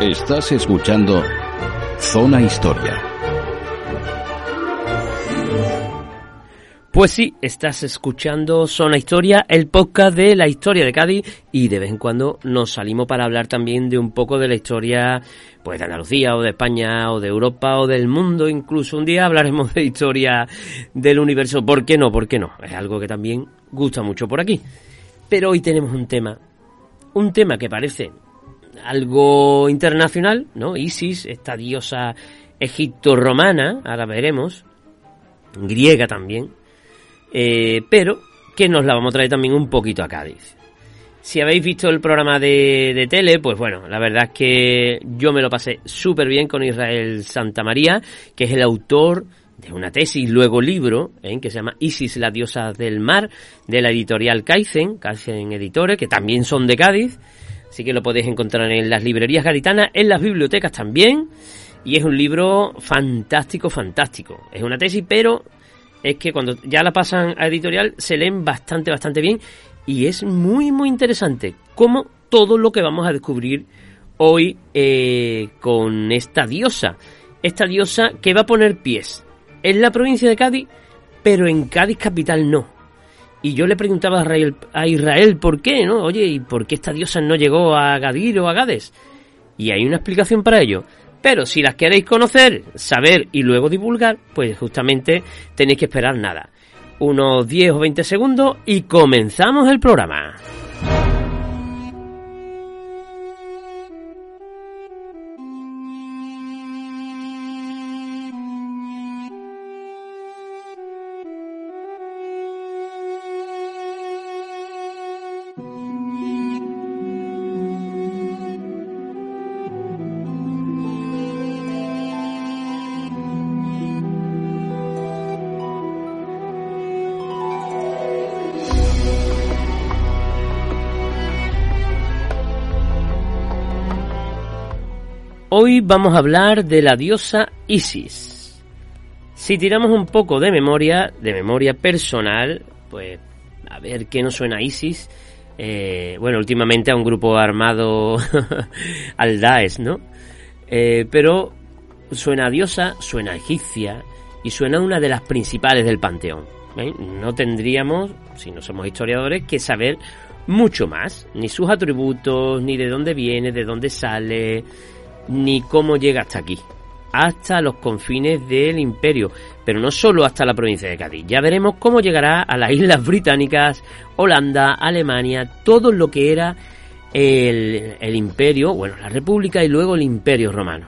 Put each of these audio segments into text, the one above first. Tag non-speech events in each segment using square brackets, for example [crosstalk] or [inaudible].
Estás escuchando Zona Historia. Pues sí, estás escuchando Zona Historia, el podcast de la historia de Cádiz y de vez en cuando nos salimos para hablar también de un poco de la historia pues de Andalucía o de España o de Europa o del mundo, incluso un día hablaremos de historia del universo, ¿por qué no? ¿Por qué no? Es algo que también gusta mucho por aquí. Pero hoy tenemos un tema, un tema que parece algo internacional, ¿no? Isis, esta diosa egipto-romana, ahora veremos, griega también, eh, pero que nos la vamos a traer también un poquito a Cádiz. Si habéis visto el programa de, de tele, pues bueno, la verdad es que yo me lo pasé súper bien con Israel Santa María, que es el autor de una tesis, luego libro, ¿eh? que se llama Isis, la diosa del mar, de la editorial Kaizen, Kaizen Editores, que también son de Cádiz, así que lo podéis encontrar en las librerías gaditanas, en las bibliotecas también, y es un libro fantástico, fantástico. Es una tesis, pero es que cuando ya la pasan a editorial se leen bastante, bastante bien y es muy, muy interesante como todo lo que vamos a descubrir hoy eh, con esta diosa. Esta diosa que va a poner pies en la provincia de Cádiz, pero en Cádiz capital no. Y yo le preguntaba a Israel, a Israel por qué, ¿no? Oye, ¿y por qué esta diosa no llegó a Gadir o a Gades? Y hay una explicación para ello. Pero si las queréis conocer, saber y luego divulgar, pues justamente tenéis que esperar nada. Unos 10 o 20 segundos y comenzamos el programa. Hoy vamos a hablar de la diosa Isis. Si tiramos un poco de memoria, de memoria personal, pues a ver qué nos suena Isis. Eh, bueno, últimamente a un grupo armado [laughs] al Daesh, ¿no? Eh, pero suena diosa, suena egipcia y suena una de las principales del panteón. ¿eh? No tendríamos, si no somos historiadores, que saber mucho más, ni sus atributos, ni de dónde viene, de dónde sale, ni cómo llega hasta aquí, hasta los confines del imperio, pero no solo hasta la provincia de Cádiz. Ya veremos cómo llegará a las [laughs] islas británicas, Holanda, Alemania, todo lo que era el, imperio, bueno, la república y luego el imperio romano.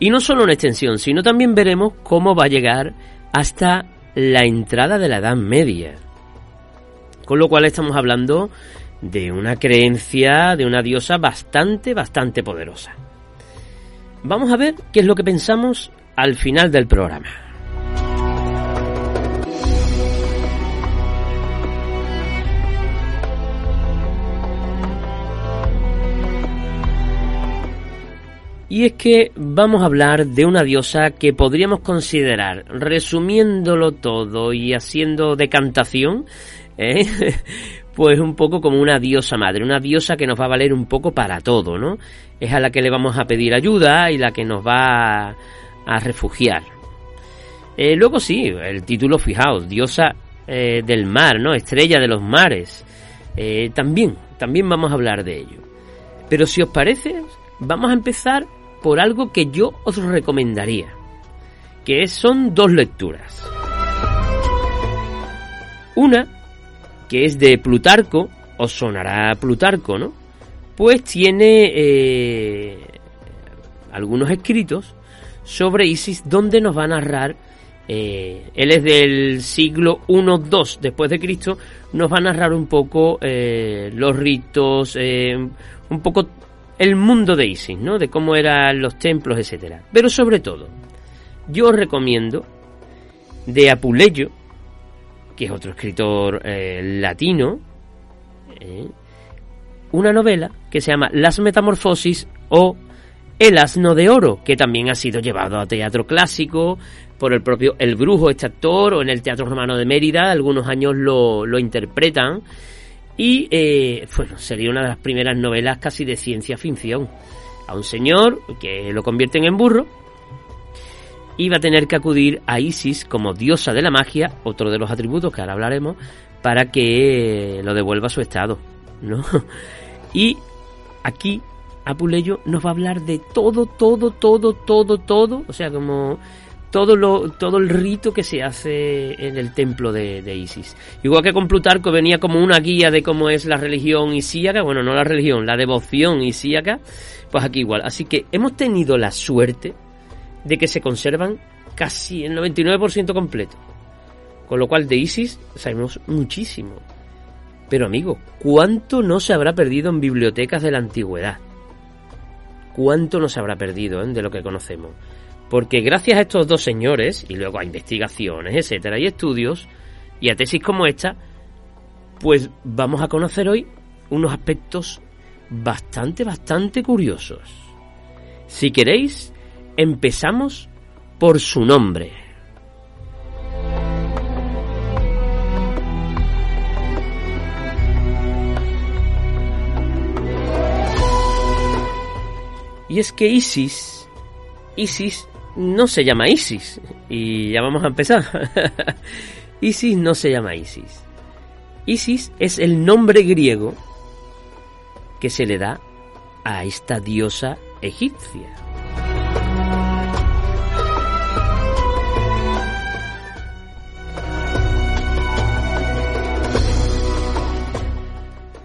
Y no solo en extensión, sino también veremos cómo va a llegar hasta la entrada de la Edad Media. Con lo cual estamos hablando de una creencia de una diosa bastante, bastante poderosa. Vamos a ver qué es lo que pensamos al final del programa. Y es que vamos a hablar de una diosa que podríamos considerar, resumiéndolo todo y haciendo decantación, ¿eh? [laughs] pues un poco como una diosa madre, una diosa que nos va a valer un poco para todo, ¿no? Es a la que le vamos a pedir ayuda y la que nos va a, refugiar. Eh, luego sí, el título, fijaos, diosa eh, del mar, ¿no? Estrella de los mares. Eh, también, también vamos a hablar de ello. Pero si os parece, vamos a empezar por algo que yo os recomendaría, que son dos lecturas. Una que es de Plutarco, os sonará Plutarco, ¿no? Pues tiene eh, algunos escritos sobre Isis donde nos va a narrar eh, él es del siglo I-II después de Cristo, nos va a narrar un poco eh, los ritos, un poco el mundo de Isis, ¿no? De cómo eran los templos, etcétera. Pero sobre todo, yo os recomiendo de Apuleyo, que es otro escritor latino, una novela que se llama Las Metamorfosis o El asno de oro, que también ha sido llevado a teatro clásico por el propio El Brujo, este actor, o en el Teatro Romano de Mérida, algunos años lo, lo interpretan. Y eh, bueno, sería una de las primeras novelas casi de ciencia ficción. A un señor que lo convierten en burro va a tener que acudir a Isis como diosa de la magia, otro de los atributos que ahora hablaremos, para que lo devuelva a su estado. ¿no? [laughs] Y aquí Apuleyo nos va a hablar de todo, todo, todo, todo, todo, o sea, como todo lo todo el rito que se hace en el templo de, Isis. Igual que con Plutarco venía como una guía de cómo es la religión isíaca, bueno, no la religión, la devoción isíaca, pues aquí igual. Así que hemos tenido la suerte de que se conservan casi el 99% completo. Con lo cual de Isis sabemos muchísimo. Pero amigo, ¿cuánto no se habrá perdido en bibliotecas de la antigüedad? ¿Cuánto no se habrá perdido eh, de lo que conocemos? Porque gracias a estos dos señores, y luego a investigaciones, etcétera, y estudios, y a tesis como esta, pues vamos a conocer hoy unos aspectos bastante, bastante curiosos. Si queréis, empezamos por su nombre. Y es que Isis, Isis no se llama Isis. Y ya vamos a empezar. [laughs] Isis no se llama Isis. Isis es el nombre griego que se le da a esta diosa egipcia.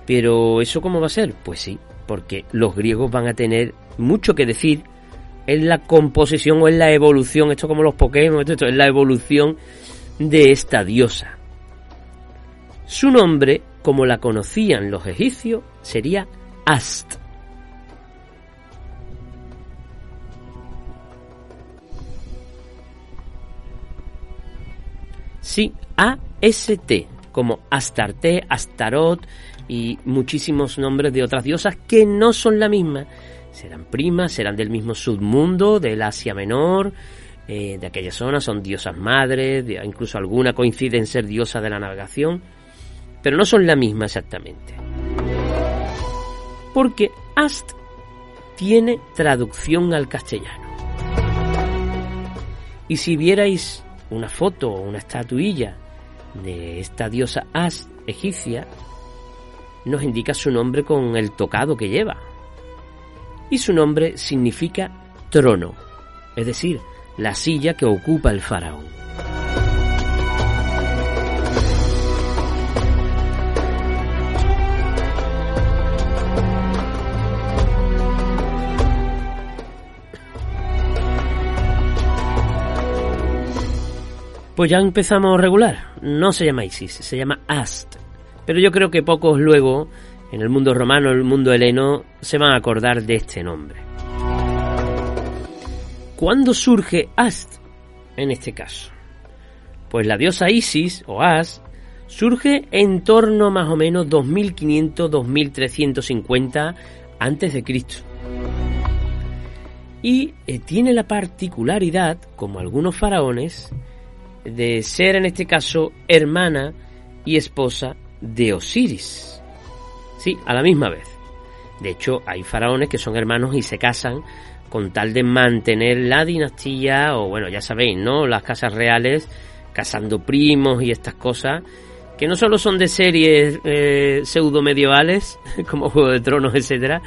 Pero ¿eso cómo va a ser? Pues sí, porque los griegos van a tener mucho que decir en la composición o en la evolución, esto como los Pokémon, esto, es la evolución de esta diosa. Su nombre, como la conocían los egipcios, sería Ast. Sí, A-S-T, como Astarte, Astarot y muchísimos nombres de otras diosas que no son la misma, serán primas, serán del mismo submundo, del Asia Menor, eh, de aquella zona, son diosas madres, incluso alguna coincide en ser diosa de la navegación, pero no son la misma exactamente. Porque Ast tiene traducción al castellano. Y si vierais una foto o una estatuilla de esta diosa Ast egipcia, nos indica su nombre con el tocado que lleva, y su nombre significa trono, es decir, la silla que ocupa el faraón. Pues ya empezamos regular. No se llama Isis, se llama Ast. Pero yo creo que pocos luego en el mundo romano, el mundo heleno, se van a acordar de este nombre. ¿Cuándo surge Ast en este caso? Pues la diosa Isis, o As, surge en torno más o menos 2500-2350 antes de Cristo. Y eh, tiene la particularidad, como algunos faraones, de ser en este caso hermana y esposa de Osiris. Sí, a la misma vez. De hecho, hay faraones que son hermanos y se casan con tal de mantener la dinastía, o bueno, ya sabéis, ¿no? Las casas reales, casando primos y estas cosas, que no solo son de series eh, pseudo medievales, [laughs] como Juego de Tronos, etcétera,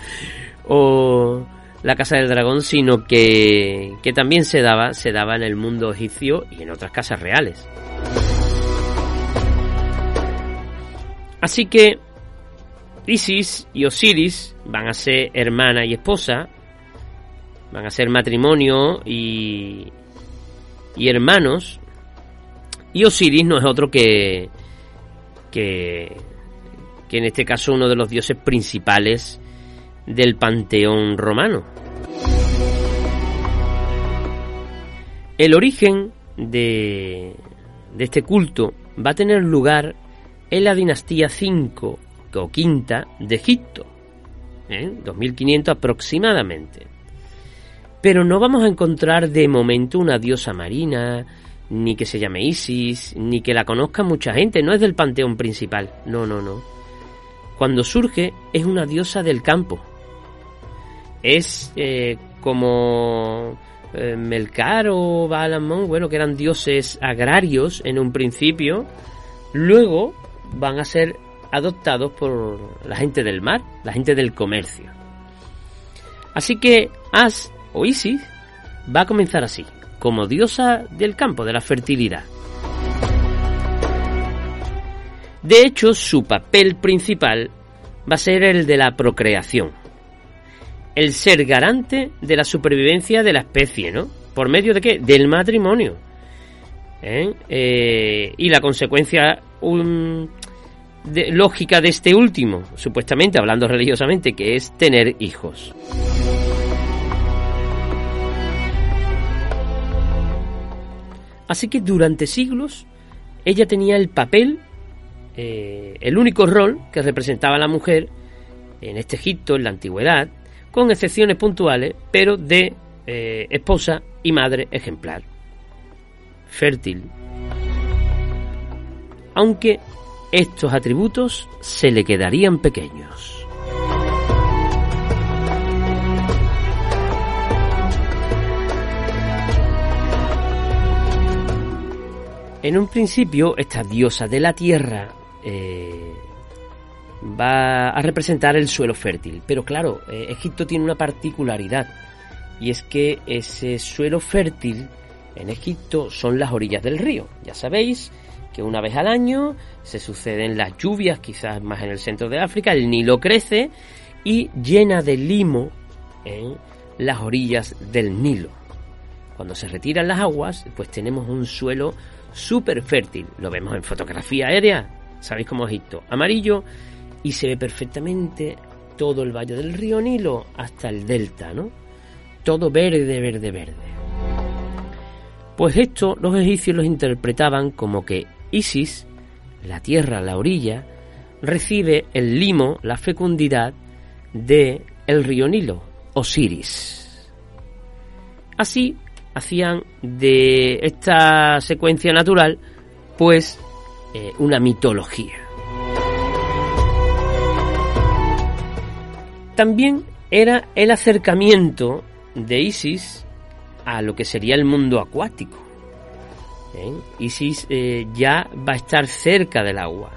o la Casa del Dragón, sino que, que también se daba, se daba en el mundo egipcio y en otras casas reales. Así que Isis y Osiris van a ser hermana y esposa, van a ser matrimonio y, y hermanos, Y Osiris no es otro que, que, que en este caso uno de los dioses principales del panteón romano. El origen de, de este culto va a tener lugar en la dinastía 5 o quinta de Egipto, ¿eh? 2500 aproximadamente. Pero no vamos a encontrar de momento una diosa marina, ni que se llame Isis, ni que la conozca mucha gente, no es del panteón principal, no, no, no. Cuando surge es una diosa del campo. Es eh, como eh, Melcar o Baalamón, bueno, que eran dioses agrarios en un principio, luego van a ser adoptados por la gente del mar, la gente del comercio. Así que As o Isis va a comenzar así, como diosa del campo, de la fertilidad. De hecho, su papel principal va a ser el de la procreación. El ser garante de la supervivencia de la especie, ¿no? ¿Por medio de qué? Del matrimonio. ¿Eh? Eh, y la consecuencia de, lógica de este último, supuestamente hablando religiosamente, que es tener hijos. Así que durante siglos ella tenía el papel, eh, el único rol que representaba la mujer en este Egipto, en la antigüedad, con excepciones puntuales, pero de esposa y madre ejemplar, fértil. Aunque estos atributos se le quedarían pequeños. En un principio, esta diosa de la tierra eh, va a representar el suelo fértil. Pero claro, eh, Egipto tiene una particularidad. Y es que ese suelo fértil en Egipto son las orillas del río. Ya sabéis que una vez al año se suceden las lluvias, quizás más en el centro de África, el Nilo crece y llena de limo en las orillas del Nilo. Cuando se retiran las aguas, pues tenemos un suelo súper fértil. Lo vemos en fotografía aérea, sabéis cómo Egipto, amarillo, y se ve perfectamente todo el valle del río Nilo hasta el delta, ¿no? Todo verde, verde, verde. Pues esto los egipcios los interpretaban como que Isis, la tierra, la orilla, recibe el limo, la fecundidad de el río Nilo, Osiris. Así hacían de esta secuencia natural, pues, eh, una mitología. También era el acercamiento de Isis a lo que sería el mundo acuático. ¿eh? Isis eh, ya va a estar cerca del agua.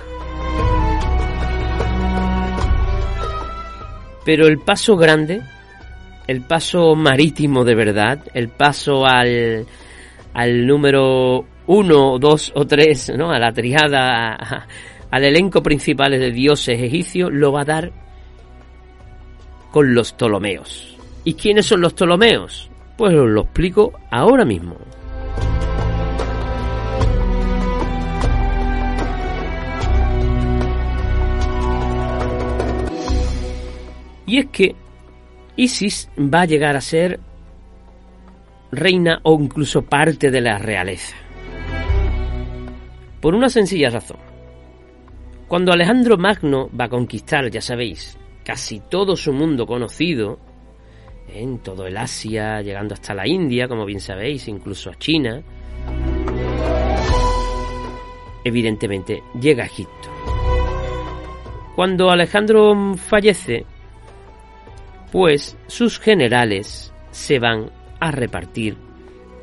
Pero el paso grande, el paso marítimo de verdad, el paso al, al número uno, dos o tres, ¿no? a la triada, al elenco principal de dioses egipcios, lo va a dar con los Ptolomeos. ¿Y quiénes son los Ptolomeos? Pues os lo explico ahora mismo. Y es que Isis va a llegar a ser reina o incluso parte de la realeza. Por una sencilla razón. Cuando Alejandro Magno va a conquistar, ya sabéis, casi todo su mundo conocido, en todo el Asia, llegando hasta la India, como bien sabéis, incluso a China, evidentemente llega a Egipto. Cuando Alejandro fallece, pues sus generales se van a repartir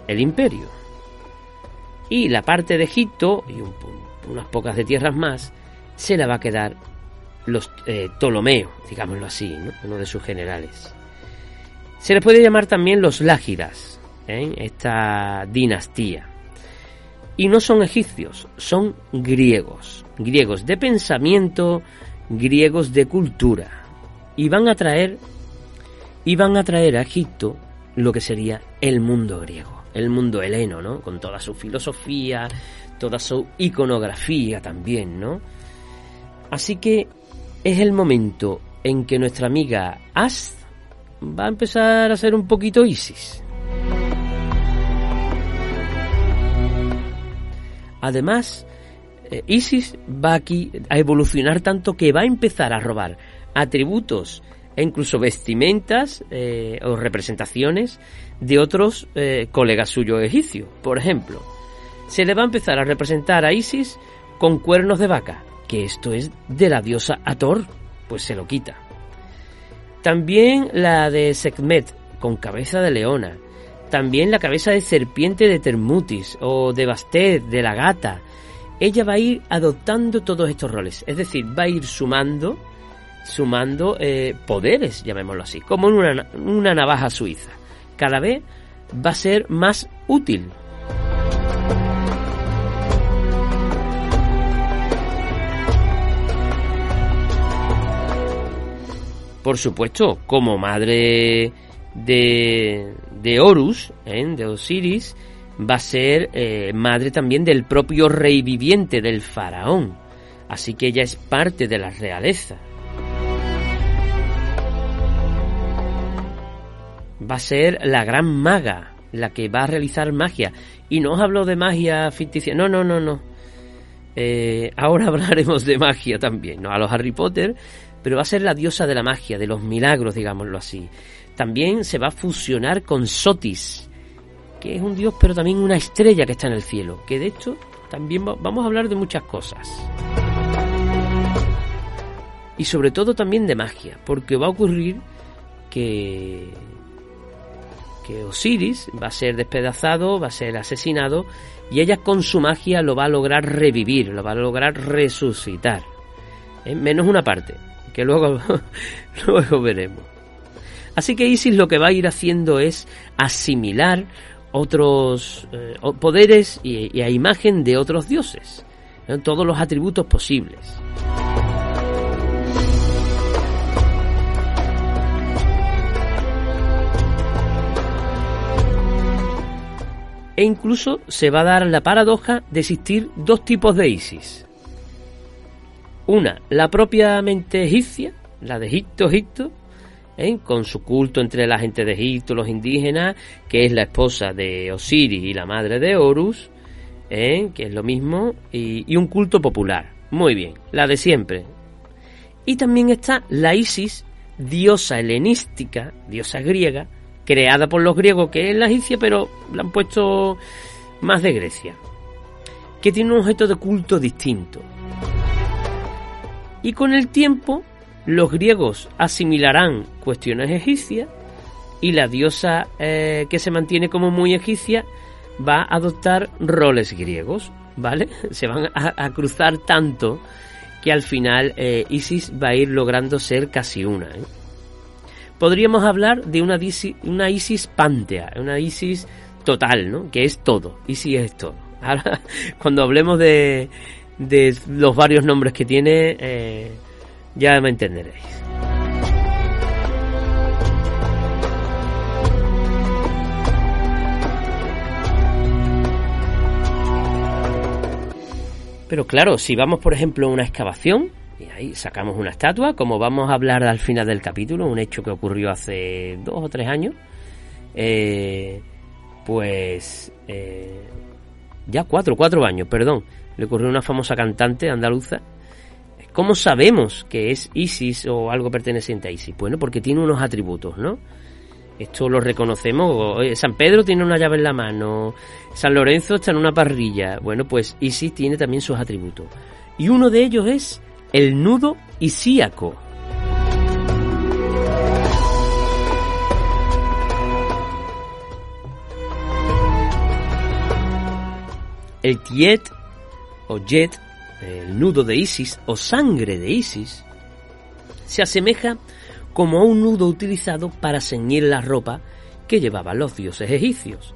el imperio. Y la parte de Egipto, y unas pocas de tierras más, se la va a quedar los eh, Ptolomeos, digámoslo así, uno de sus generales. Se les puede llamar también los Lágidas, ¿eh? esta dinastía. Y no son egipcios, son griegos, griegos de pensamiento, griegos de cultura. Y van a traer y van a traer a Egipto lo que sería el mundo griego. el mundo heleno, ¿no? Con toda su filosofía, toda su iconografía también, ¿no? Así que es el momento en que nuestra amiga Ast va a empezar a ser un poquito Isis. Además, eh, Isis va aquí a evolucionar tanto que va a empezar a robar atributos e incluso vestimentas eh, o representaciones de otros eh, colegas suyos egipcios. Por ejemplo, se le va a empezar a representar a Isis con cuernos de vaca, que esto es de la diosa Ator, pues se lo quita. También la de Sekhmet, con cabeza de leona. También la cabeza de serpiente de Termutis o de Bastet, de la gata. Ella va a ir adoptando todos estos roles, es decir, va a ir sumando, sumando eh, poderes, llamémoslo así, como una, una navaja suiza. Cada vez va a ser más útil. Por supuesto, como madre de, de Horus, ¿eh? de Osiris, va a ser eh, madre también del propio rey viviente del faraón. Así que ella es parte de la realeza. Va a ser la gran maga, la que va a realizar magia. Y no os hablo de magia ficticia, no, no, no, no. Eh, ahora [laughs] hablaremos de magia también, ¿no? A los Harry Potter, pero va a ser la diosa de la magia, de los milagros, digámoslo así. También se va a fusionar con Sotis, que es un dios, pero también una estrella que está en el cielo, que de hecho también vamos a hablar de muchas cosas. Y sobre todo también de magia, porque va a ocurrir que que Osiris va a ser despedazado, va a ser asesinado y ella con su magia lo va a lograr revivir, lo va a lograr resucitar. ¿Eh? Menos una parte, que luego, [laughs] luego veremos. Así que Isis lo que va a ir haciendo es asimilar otros eh, poderes y, a imagen de otros dioses, todos los atributos posibles. E incluso se va a dar la paradoja de existir dos tipos de Isis. Una, la propiamente egipcia, la de Egipto, Egipto, ¿eh? con su culto entre la gente de Egipto, los indígenas, que es la esposa de Osiris y la madre de Horus, ¿eh? que es lo mismo, y, y un culto popular. Muy bien, la de siempre. Y también está la Isis, diosa helenística, diosa griega, creada por los griegos, que es la egipcia, pero la han puesto más de Grecia, que tiene un objeto de culto distinto. Y con el tiempo, los griegos asimilarán cuestiones egipcias y la diosa eh, que se mantiene como muy egipcia va a adoptar roles griegos, ¿vale? [laughs] Se van a, cruzar tanto que al final eh, Isis va a ir logrando ser casi una. ¿eh? Podríamos hablar de una, una Isis pántea, una Isis total, ¿no? Que es todo. Isis es todo. Ahora, [laughs] cuando hablemos de, de los varios nombres que tiene, eh, ya me entenderéis. Pero claro, si vamos por ejemplo a una excavación, y ahí sacamos una estatua, como vamos a hablar al final del capítulo, un hecho que ocurrió hace dos o tres años, eh, pues eh, ya cuatro, cuatro años, perdón, le ocurrió una famosa cantante andaluza. ¿Cómo sabemos que es Isis o algo perteneciente a Isis? Bueno, porque tiene unos atributos, ¿no? Esto lo reconocemos. San Pedro tiene una llave en la mano, San Lorenzo está en una parrilla. Bueno, pues Isis tiene también sus atributos. Y uno de ellos es el nudo isíaco. El tiet o jet, el nudo de Isis o sangre de Isis, se asemeja como a un nudo utilizado para ceñir la ropa que llevaban los dioses egipcios.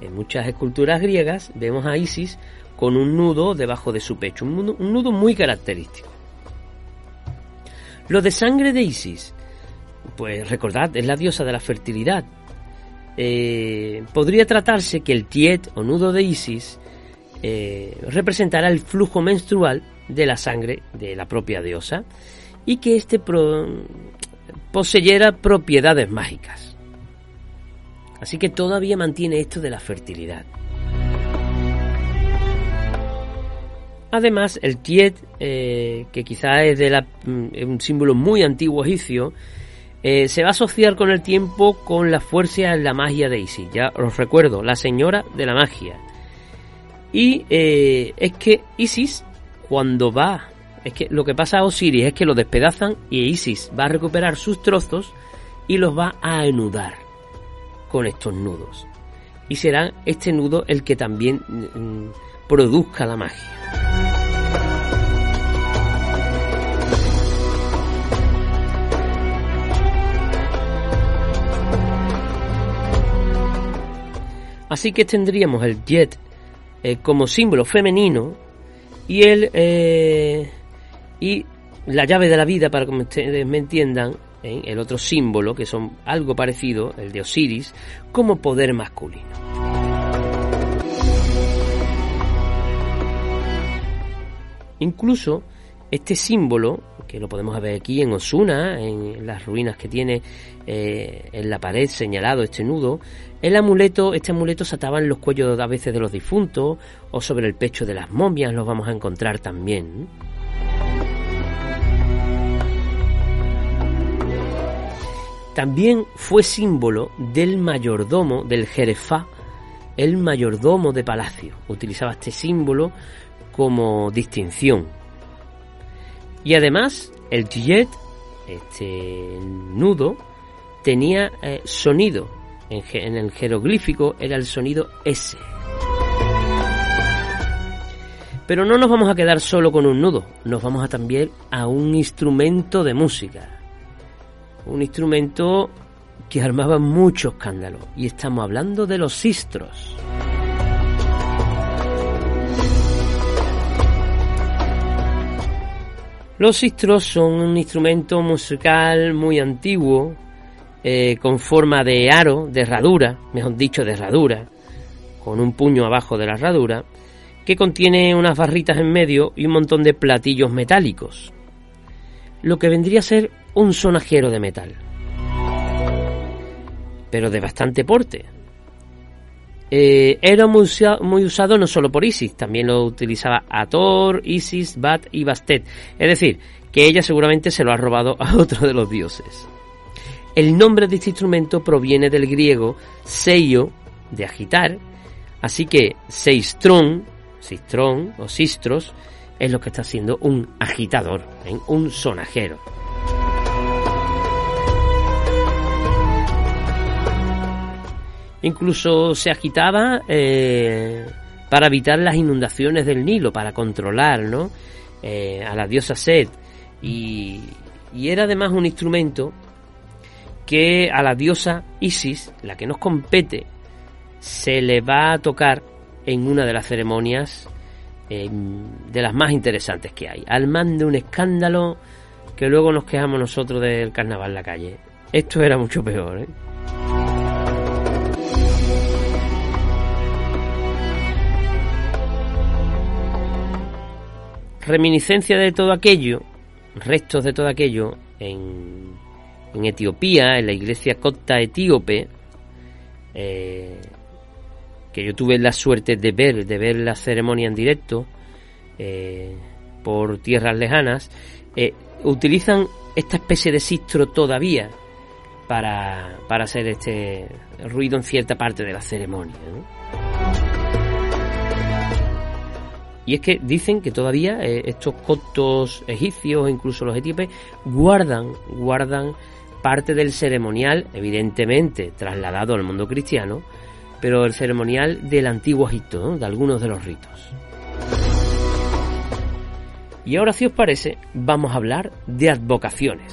En muchas esculturas griegas vemos a Isis con un nudo debajo de su pecho, un nudo, muy característico. Lo de sangre de Isis, pues recordad, es la diosa de la fertilidad. eh, podría tratarse que el tiet o nudo de Isis eh, representará el flujo menstrual de la sangre de la propia diosa y que éste poseyera propiedades mágicas. Así que todavía mantiene esto de la fertilidad. Además, el Tiet, eh, que quizás es de mm, un símbolo muy antiguo egipcio, eh, se va a asociar con el tiempo con la fuerza en la magia de Isis. Ya os recuerdo, la señora de la magia. Y eh, es que Isis, cuando va, es que lo que pasa a Osiris es que lo despedazan y Isis va a recuperar sus trozos y los va a anudar con estos nudos. Y será este nudo el que también mm, produzca la magia. Así que tendríamos el jet eh, como símbolo femenino y el eh, y la llave de la vida para que ustedes me entiendan ¿eh? el otro símbolo que son algo parecido el de Osiris como poder masculino incluso este símbolo que lo podemos ver aquí en Osuna, en las ruinas que tiene eh, en la pared señalado este nudo. El amuleto, este amuleto se ataba en los cuellos a veces de los difuntos o sobre el pecho de las momias, los vamos a encontrar también. También fue símbolo del mayordomo del Jerefá, el mayordomo de palacio. Utilizaba este símbolo como distinción y además, el tillet, este nudo, tenía eh, sonido. En, el jeroglífico era el sonido S. Pero no nos vamos a quedar solo con un nudo, nos vamos a también a un instrumento de música. Un instrumento que armaba mucho escándalo. Y estamos hablando de los sistros. Los sistros son un instrumento musical muy antiguo, eh, con forma de aro, de herradura, mejor dicho, de herradura, con un puño abajo de la herradura, que contiene unas barritas en medio y un montón de platillos metálicos, lo que vendría a ser un sonajero de metal, pero de bastante porte, eh, era muy, usado no solo por Isis, también lo utilizaba Ator, Isis, Bat y Bastet. Es decir, que ella seguramente se lo ha robado a [laughs] otro de los dioses. El nombre de este instrumento proviene del griego seio, de agitar, así que seistrón, o sistros, es lo que está haciendo un agitador, ¿eh? un sonajero. Incluso se agitaba eh, para evitar las inundaciones del Nilo, para controlar ¿no? Eh, a la diosa Set. Y, y era además un instrumento que a la diosa Isis, la que nos compete, se le va a tocar en una de las ceremonias eh, de las más interesantes que hay. Al man de un escándalo que luego nos quejamos nosotros del carnaval en la calle. Esto era mucho peor, ¿eh? Reminiscencia de todo aquello, restos de todo aquello, en, en Etiopía, en la iglesia copta etíope, eh, que yo tuve la suerte de ver, de ver la ceremonia en directo eh, por tierras lejanas, eh, utilizan esta especie de sistro todavía para, para hacer este ruido en cierta parte de la ceremonia. Y es que dicen que todavía eh, estos coptos egipcios, incluso los etíopes, guardan, guardan parte del ceremonial, evidentemente trasladado al mundo cristiano, pero el ceremonial del antiguo Egipto, de algunos de los ritos. Y ahora, si os parece, vamos a hablar de advocaciones.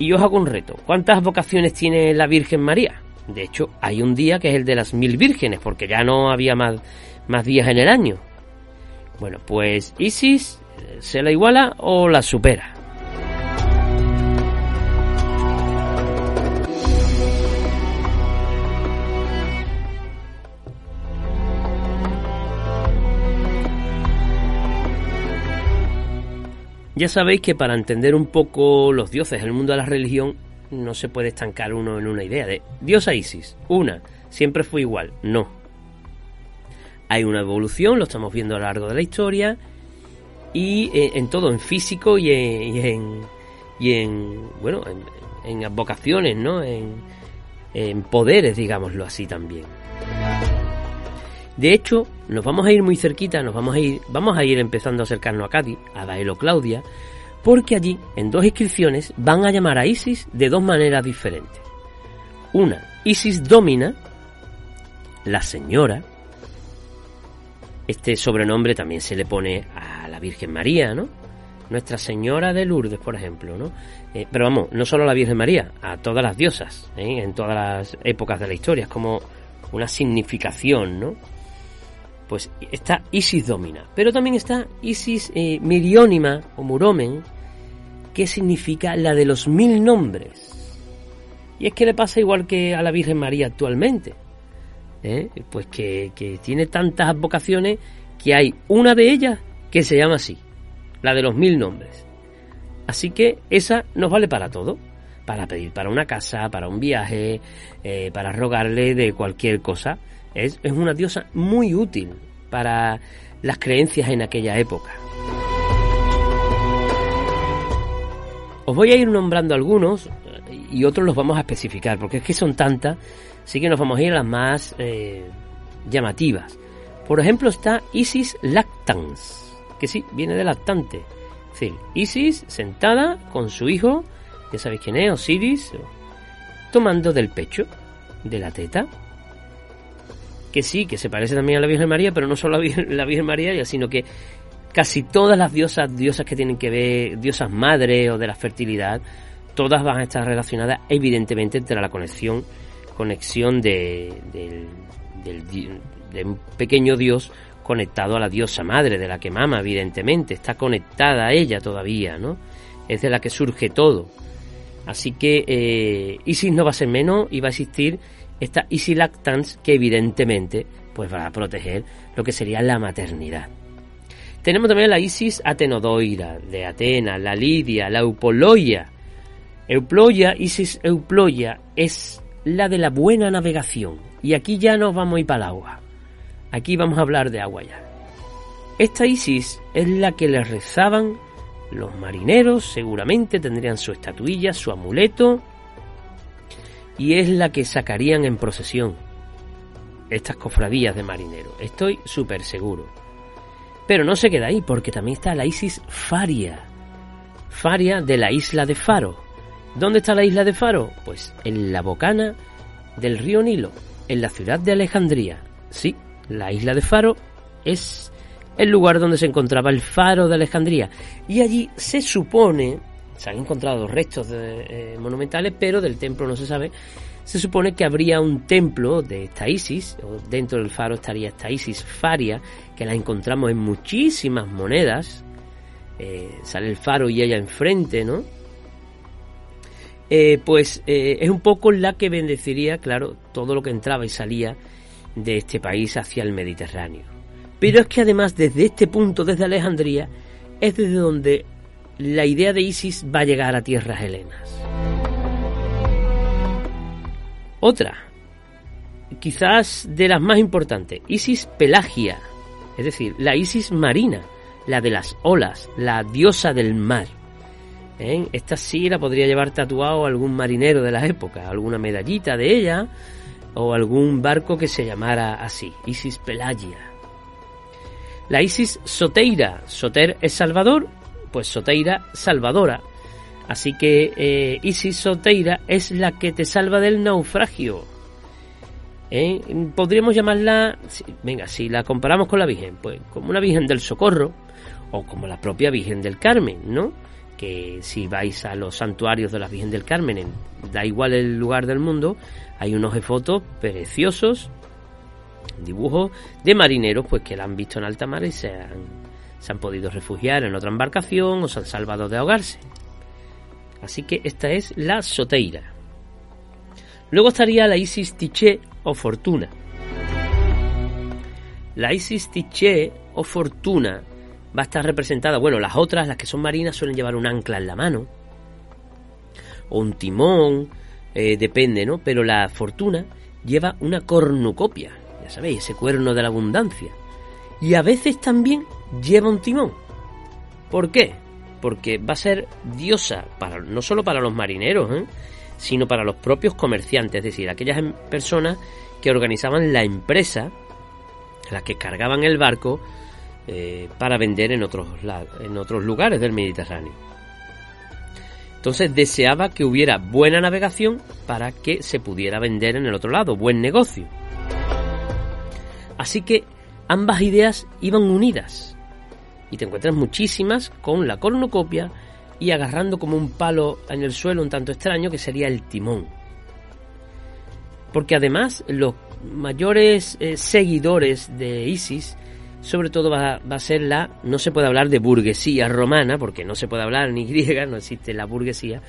Y os hago un reto. ¿Cuántas advocaciones tiene la Virgen María? De hecho, hay un día que es el de las mil vírgenes, porque ya no había más más días en el año. Bueno, pues Isis eh, se la iguala o la supera. Ya sabéis que para entender un poco los dioses el mundo de la religión, no se puede estancar uno en una idea de diosa Isis, una, siempre fue igual, no. Hay una evolución, lo estamos viendo a lo largo de la historia, y eh, en, todo, en físico y en, y en, bueno, en, en vocaciones, ¿no? En, en poderes, digámoslo así también. De hecho, nos vamos a ir muy cerquita, nos vamos a ir, vamos a ir empezando a acercarnos a Cádiz, a Baelo Claudia, porque allí, en dos inscripciones, van a llamar a Isis de dos maneras diferentes. Una, Isis Domina, la señora. Este sobrenombre también se le pone a la Virgen María, ¿no? Nuestra Señora de Lourdes, por ejemplo, ¿no? Eh, pero vamos, no solo a la Virgen María, a todas las diosas, ¿eh? en todas las épocas de la historia, es como una significación, ¿no? Pues está Isis Domina, pero también está Isis eh, o Muromen, que significa la de los mil nombres. Y es que le pasa igual que a la Virgen María actualmente, pues que, que tiene tantas vocaciones que hay una de ellas que se llama así, la de los mil nombres. Así que esa nos vale para todo, para pedir para una casa, para un viaje, eh, para rogarle de cualquier cosa. Es, es una diosa muy útil para las creencias en aquella época. Os voy a ir nombrando algunos eh, y otros los vamos a especificar, porque es que son tantas, así que nos vamos a ir a las más eh, llamativas. Por ejemplo está Isis Lactans, que sí, viene de lactante decir, Isis sentada con su hijo, ya sabéis quién es, Osiris, tomando del pecho, de la teta. Que sí, que se parece también a la Virgen María, pero no solo a la Virgen María, sino que casi todas las diosas, diosas que tienen que ver, diosas madres o de la fertilidad, todas van a estar relacionadas evidentemente entre la conexión, conexión de, un pequeño dios conectado a la diosa madre de la que mama, evidentemente, está conectada a ella todavía, ¿no? Es de la que surge todo. Así que eh, Isis no va a ser menos y va a existir esta Isis Lactans que evidentemente pues va a proteger lo que sería la maternidad. Tenemos también la Isis Atenodoira de Atenas, la Lidia, la Eupoloia. Euploia, Isis Euploia es la de la buena navegación. Y aquí ya nos vamos a ir para el agua. Aquí vamos a hablar de agua ya. Esta Isis es la que le rezaban los marineros, seguramente tendrían su estatuilla, su amuleto, y es la que sacarían en procesión estas cofradías de marineros. Estoy súper seguro. Pero no se queda ahí, porque también está la Isis Faria. Faria de la isla de Faro. ¿Dónde está la isla de Faro? Pues en la bocana del río Nilo, en la ciudad de Alejandría. Sí, la isla de Faro es el lugar donde se encontraba el faro de Alejandría. Y allí se supone, se han encontrado restos eh, monumentales, pero del templo no se sabe. Se supone que habría un templo de esta Isis, o dentro del faro estaría esta Isis Faria, que la encontramos en muchísimas monedas. Eh, sale el faro y ella enfrente, ¿no? Eh, pues es un poco la que bendeciría, claro, todo lo que entraba y salía de este país hacia el Mediterráneo. Pero es que además desde este punto, desde Alejandría, es desde donde la idea de Isis va a llegar a tierras helenas. Otra, quizás de las más importantes, Isis Pelagia, es decir, la Isis marina, la de las olas, la diosa del mar. ¿Eh? Esta sí la podría llevar tatuado algún marinero de la época, alguna medallita de ella, o algún barco que se llamara así, Isis Pelagia. La Isis Soteira, Soter es Salvador, pues Soteira Salvadora. Así que eh, Isis Soteira es la que te salva del naufragio. ¿Eh? Podríamos llamarla, venga, si la comparamos con la Virgen, pues como una Virgen del Socorro o como la propia Virgen del Carmen, ¿no? Que si vais a los santuarios de la Virgen del Carmen, da igual el lugar del mundo, hay unos fotos preciosos, dibujos de marineros pues que la han visto en alta mar y se han, se han podido refugiar en otra embarcación o se han salvado de ahogarse. Así que esta es la Soteira. Luego estaría la Isis Tiché o Fortuna. La Isis Tiché o Fortuna va a estar representada, bueno, las otras, las que son marinas, suelen llevar un ancla en la mano, o un timón, eh, depende, ¿no? Pero la fortuna lleva una cornucopia, ya sabéis, ese cuerno de la abundancia. Y a veces también lleva un timón. ¿Por qué? Porque va a ser diosa para, no solo para los marineros, ¿eh? sino para los propios comerciantes, es decir, aquellas em, personas que organizaban la empresa, las que cargaban el barco eh, para vender en otros, en otros lugares del Mediterráneo. Entonces deseaba que hubiera buena navegación para que se pudiera vender en el otro lado, buen negocio. Así que ambas ideas iban unidas. Y te encuentras muchísimas con la cornucopia y agarrando como un palo en el suelo un tanto extraño que sería el timón. Porque además los mayores eh, seguidores de Isis, sobre todo va, a ser la, no se puede hablar de burguesía romana, porque no se puede hablar ni griega, no existe la burguesía,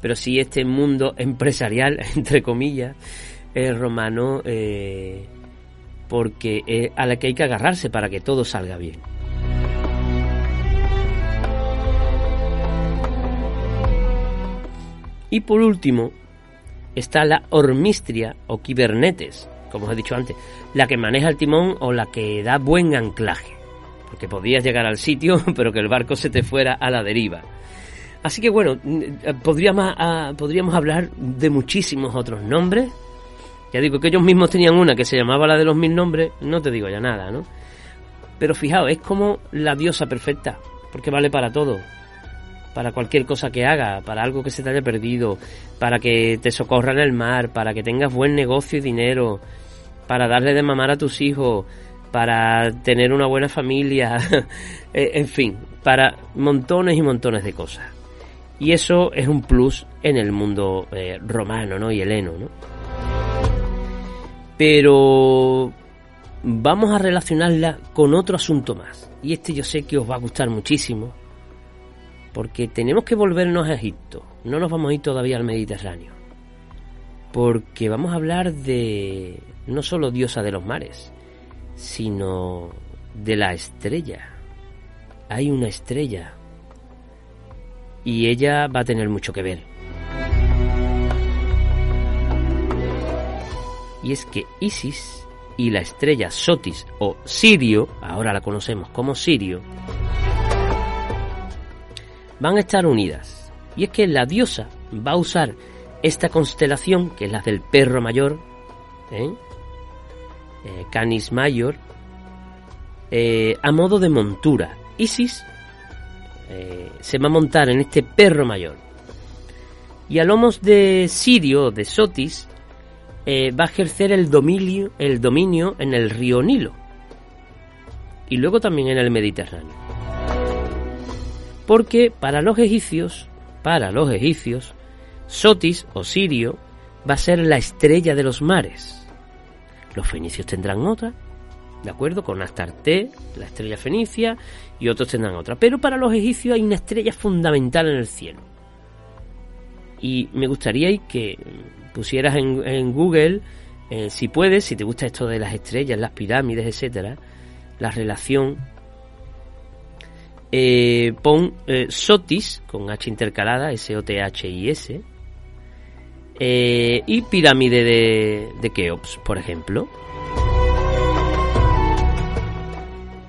pero sí este mundo empresarial, [laughs] entre comillas, eh, romano, eh, porque es a la que hay que agarrarse para que todo salga bien. Y por último, está la hormistria o kibernetes, como he dicho antes, la que maneja el timón o la que da buen anclaje, porque podías llegar al sitio, [laughs] pero que el barco se te fuera a la deriva. Así que bueno, podríamos, podríamos hablar de muchísimos otros nombres. Ya digo que ellos mismos tenían una que se llamaba la de los mil nombres, no te digo ya nada, ¿no? Pero fijaos, es como la diosa perfecta, porque vale para todo para cualquier cosa que haga, para algo que se te haya perdido, para que te socorra en el mar, para que tengas buen negocio y dinero, para darle de mamar a tus hijos, para tener una buena familia, [laughs] eh, en fin, para montones y montones de cosas. Y eso es un plus en el mundo eh, romano ¿no? y heleno. ¿no? Pero vamos a relacionarla con otro asunto más. Y este yo sé que os va a gustar muchísimo porque tenemos que volvernos a Egipto, no nos vamos a ir todavía al Mediterráneo, porque vamos a hablar de no solo diosa de los mares, sino de la estrella. Hay una estrella y ella va a tener mucho que ver. Y es que Isis y la estrella Sotis o Sirio, ahora la conocemos como Sirio, van a estar unidas. Y es que la diosa va a usar esta constelación, que es la del perro mayor, ¿eh? Eh, Canis Mayor, eh, a modo de montura. Isis se va a montar en este perro mayor. Y a lomos de Sirio, de Sotis, va a ejercer el dominio, el dominio en el río Nilo. Y luego también en el Mediterráneo. Porque para los egipcios, para los egipcios, Sotis o Sirio va a ser la estrella de los mares. Los fenicios tendrán otra, ¿de acuerdo? Con Astarte, la estrella fenicia, y otros tendrán otra. Pero para los egipcios hay una estrella fundamental en el cielo. Y me gustaría que pusieras en, Google, eh, si puedes, si te gusta esto de las estrellas, las pirámides, etcétera, la relación eh, pon eh, Sotis, con H intercalada, S-O-T-H-I-S, eh, y Pirámide de, de Keops, por ejemplo.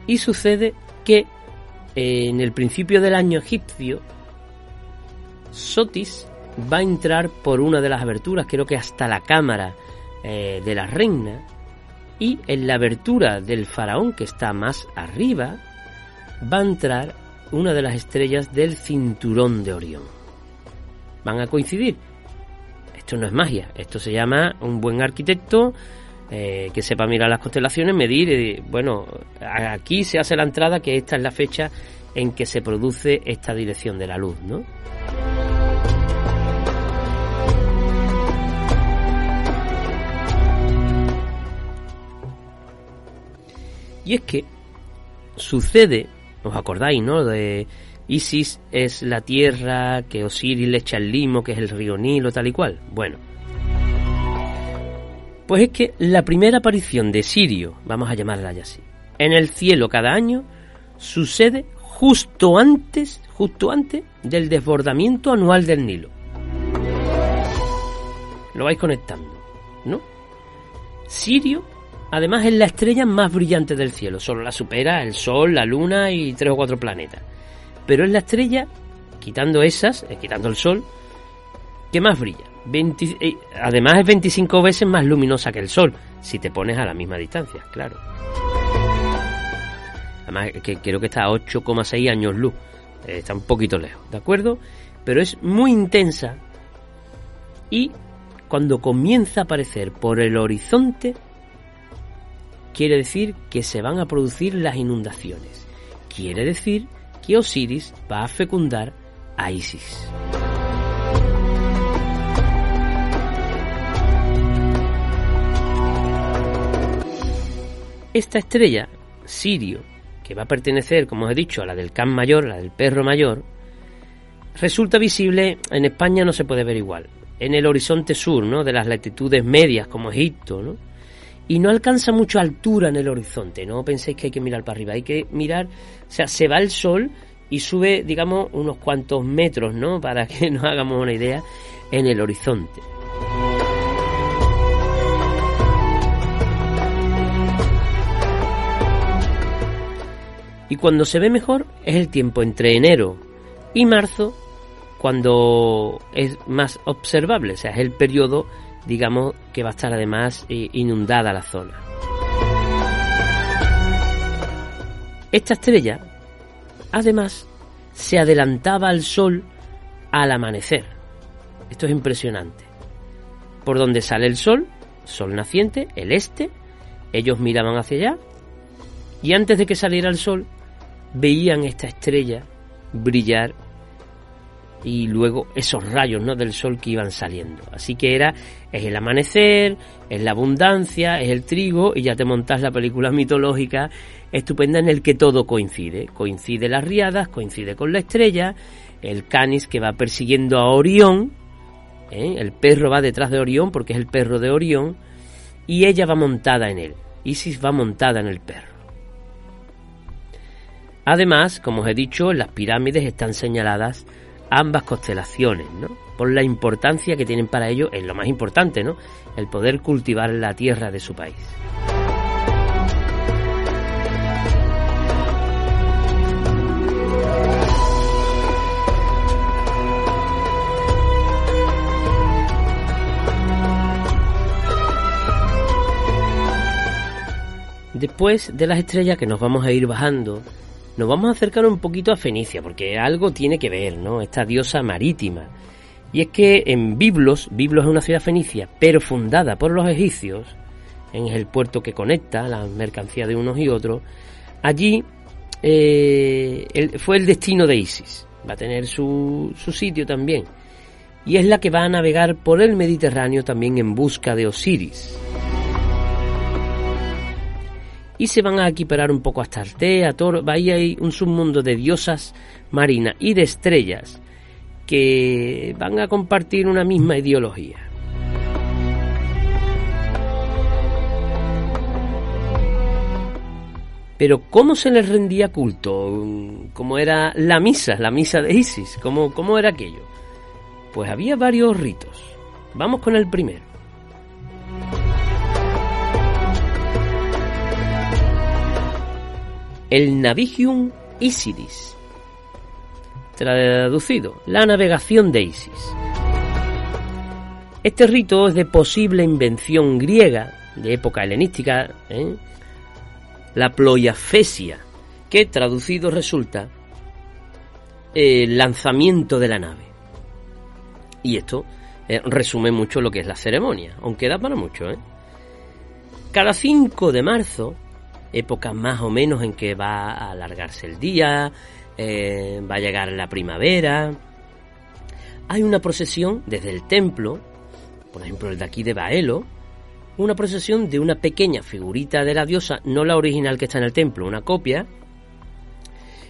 Y sucede que en el principio del año egipcio, Sotis va a entrar por una de las aberturas, creo que hasta la cámara de la reina, y en la abertura del faraón que está más arriba, va a entrar una de las estrellas del cinturón de Orión. ¿Van a coincidir? Esto no es magia, esto se llama un buen arquitecto eh, que sepa mirar las constelaciones, medir, y, bueno, aquí se hace la entrada que esta es la fecha en que se produce esta dirección de la luz, ¿no? Y es que sucede ¿Os acordáis, no? De Isis es la tierra que Osiris le echa el limo, que es el río Nilo, tal y cual. Bueno. Pues es que la primera aparición de Sirio, vamos a llamarla ya así, en el cielo cada año, sucede justo antes, justo antes del desbordamiento anual del Nilo. Lo vais conectando, ¿no? Sirio, además, es la estrella más brillante del cielo. Solo la supera el Sol, la Luna y tres o cuatro planetas. Pero es la estrella, quitando esas, eh, quitando el Sol, que más brilla. 20 eh, además es 25 veces más luminosa que el Sol, si te pones a la misma distancia, claro. Además, que creo que está a 8,6 años luz. Eh, está un poquito lejos, ¿de acuerdo? Pero es muy intensa y cuando comienza a aparecer por el horizonte, quiere decir que se van a producir las inundaciones. Quiere decir que Osiris va a fecundar a Isis. Esta estrella, Sirio, que va a pertenecer, como os he dicho, a la del Can Mayor, la del Perro Mayor, resulta visible en España no se puede ver igual. En el horizonte sur, ¿no? De las latitudes medias, como Egipto, ¿no? Y no alcanza mucha altura en el horizonte, no penséis que hay que mirar para arriba, hay que mirar, o sea, se va el sol y sube, digamos, unos cuantos metros, ¿no? [laughs] Para que nos hagamos una idea en el horizonte. Y cuando se ve mejor es el tiempo entre enero y marzo, cuando es más observable, o sea, es el periodo, digamos, que va a estar además eh, inundada la zona. Esta estrella, además, se adelantaba al sol al amanecer. Esto es impresionante. Por donde sale el sol, sol naciente, el este, ellos miraban hacia allá, y antes de que saliera el sol, veían esta estrella brillar y luego esos rayos ¿no? del sol que iban saliendo. Así que era, es el amanecer, es la abundancia, es el trigo, y ya te montas la película mitológica estupenda en el que todo coincide. Coincide las riadas, coincide con la estrella, el canis que va persiguiendo a Orión, ¿eh? el perro va detrás de Orión porque es el perro de Orión, y ella va montada en él. Isis va montada en el perro. Además, como os he dicho, las pirámides están señaladas ambas constelaciones, ¿no? Por la importancia que tienen para ello, es lo más importante, ¿no? El poder cultivar la tierra de su país. Después de las estrellas que nos vamos a ir bajando, nos vamos a acercar un poquito a Fenicia, porque algo tiene que ver, ¿no? Esta diosa marítima. Y es que en Biblos, Biblos es una ciudad fenicia, pero fundada por los egipcios, en el puerto que conecta la mercancía de unos y otros, allí eh, fue el destino de Isis. Va a tener su, su sitio también. Y es la que va a navegar por el Mediterráneo también en busca de Osiris y se van a equiparar un poco hasta Artea, Toro, ahí hay un submundo de diosas marinas y de estrellas que van a compartir una misma ideología. Pero ¿cómo se les rendía culto? ¿Cómo era la misa, la misa de Isis? ¿Cómo, cómo era aquello? Pues había varios ritos. Vamos con el primero. El Navigium Isidis. Traducido, la navegación de Isis. Este rito es de posible invención griega, de época helenística, ¿eh? la ploiafesia, que traducido resulta el lanzamiento de la nave. Y esto eh, resume mucho lo que es la ceremonia, aunque da para mucho. ¿eh? Cada 5 de marzo época más o menos en que va a alargarse el día, eh, va a llegar la primavera. Hay una procesión desde el templo, por ejemplo el de aquí de Baelo, una procesión de una pequeña figurita de la diosa, no la original que está en el templo, una copia,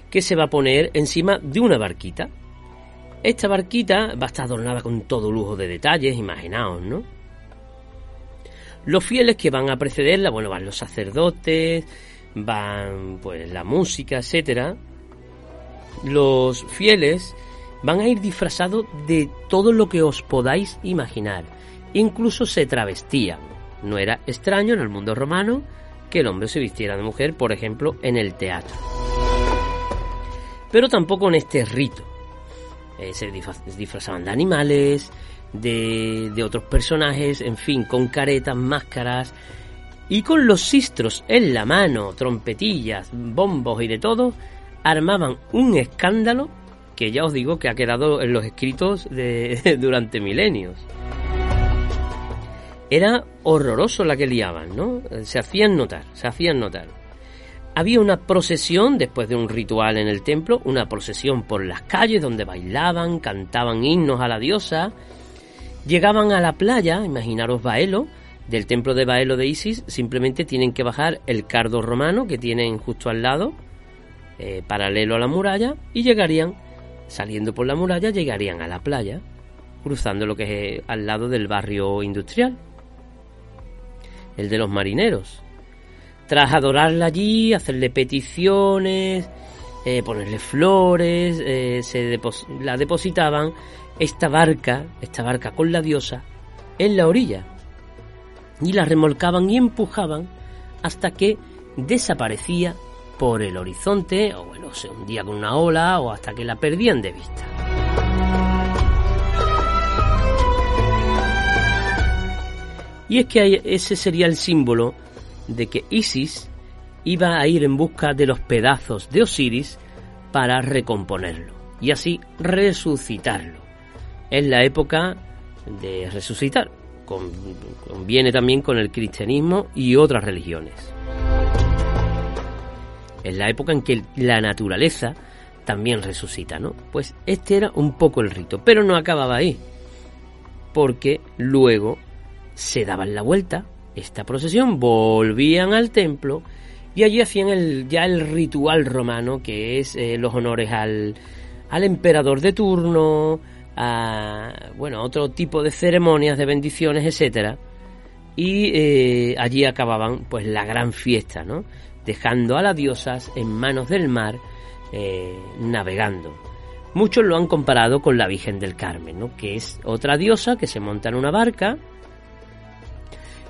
que se va a poner encima de una barquita. Esta barquita va a estar adornada con todo lujo de detalles, imaginaos, ¿no? Los fieles que van a precederla, bueno, van los sacerdotes, van pues la música, etcétera. los fieles van a ir disfrazados de todo lo que os podáis imaginar. Incluso se travestían. No era extraño en el mundo romano que el hombre se vistiera de mujer, por ejemplo, en el teatro. Pero tampoco en este rito. Eh, se disfrazaban de animales, de, otros personajes, en fin, con caretas, máscaras, y con los sistros en la mano, trompetillas, bombos y de todo, armaban un escándalo que ya os digo que ha quedado en los escritos de, [laughs] durante milenios. Era horroroso la que liaban, ¿no? Se hacían notar, se hacían notar. Había una procesión después de un ritual en el templo, una procesión por las calles donde bailaban, cantaban himnos a la diosa. Llegaban a la playa, imaginaros Baelo, del templo de Baelo de Isis, simplemente tienen que bajar el cardo romano que tienen justo al lado, eh, paralelo a la muralla, y llegarían, saliendo por la muralla, llegarían a la playa, cruzando lo que es al lado del barrio industrial, el de los marineros. Tras adorarla allí, hacerle peticiones, eh, ponerle flores, eh, se la depositaban esta barca, esta barca con la diosa, en la orilla. Y la remolcaban y empujaban hasta que desaparecía por el horizonte, o bueno, se hundía con una ola, o hasta que la perdían de vista. Y es que ese sería el símbolo de que Isis iba a ir en busca de los pedazos de Osiris para recomponerlo y así resucitarlo. Es la época de resucitar, conviene también con el cristianismo y otras religiones. Es la época en que la naturaleza también resucita, ¿no? Pues este era un poco el rito, pero no acababa ahí, porque luego se daban la vuelta esta procesión, volvían al templo y allí hacían el, ya el ritual romano, que es eh, los honores al, al emperador de turno, a bueno, otro tipo de ceremonias de bendiciones, etcétera. Y eh, allí acababan pues la gran fiesta, ¿no? Dejando a las diosas en manos del mar, eh, navegando. Muchos lo han comparado con la Virgen del Carmen. Que es otra diosa que se monta en una barca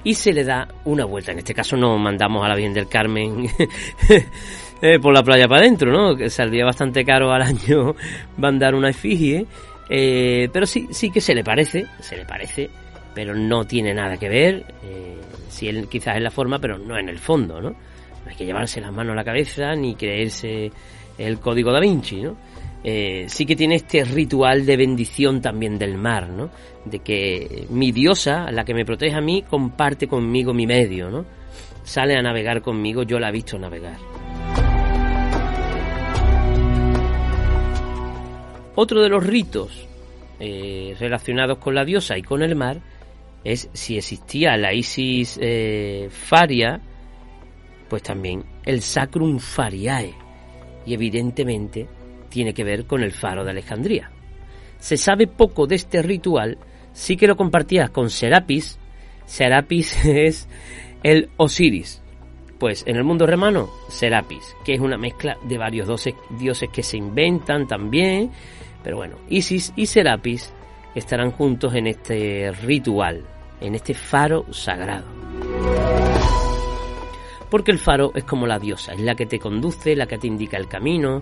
y se le da una vuelta. En este caso no mandamos a la Virgen del Carmen [laughs] eh, por la playa para adentro, ¿no? Que saldría bastante caro al año [laughs] mandar una efigie. Eh, pero sí, sí que se le parece, se le parece, pero no tiene nada que ver. Eh, él quizás es la forma, pero no en el fondo, ¿no? No hay que llevarse las manos a la cabeza ni creerse el código da Vinci, ¿no? Eh, sí que tiene este ritual de bendición también del mar, ¿no? De que mi diosa, la que me protege a mí, comparte conmigo mi medio, ¿no? Sale a navegar conmigo, yo la he visto navegar. Otro de los ritos eh, relacionados con la diosa y con el mar es si existía la Isis eh, Faria, pues también el Sacrum Fariae. Y evidentemente tiene que ver con el faro de Alejandría. Se sabe poco de este ritual, sí que lo compartía con Serapis. Serapis [laughs] es el Osiris. Pues en el mundo romano, Serapis, que es una mezcla de varios dioses que se inventan también. Pero bueno, Isis y Serapis estarán juntos en este ritual, en este faro sagrado. Porque el faro es como la diosa, es la que te conduce, la que te indica el camino,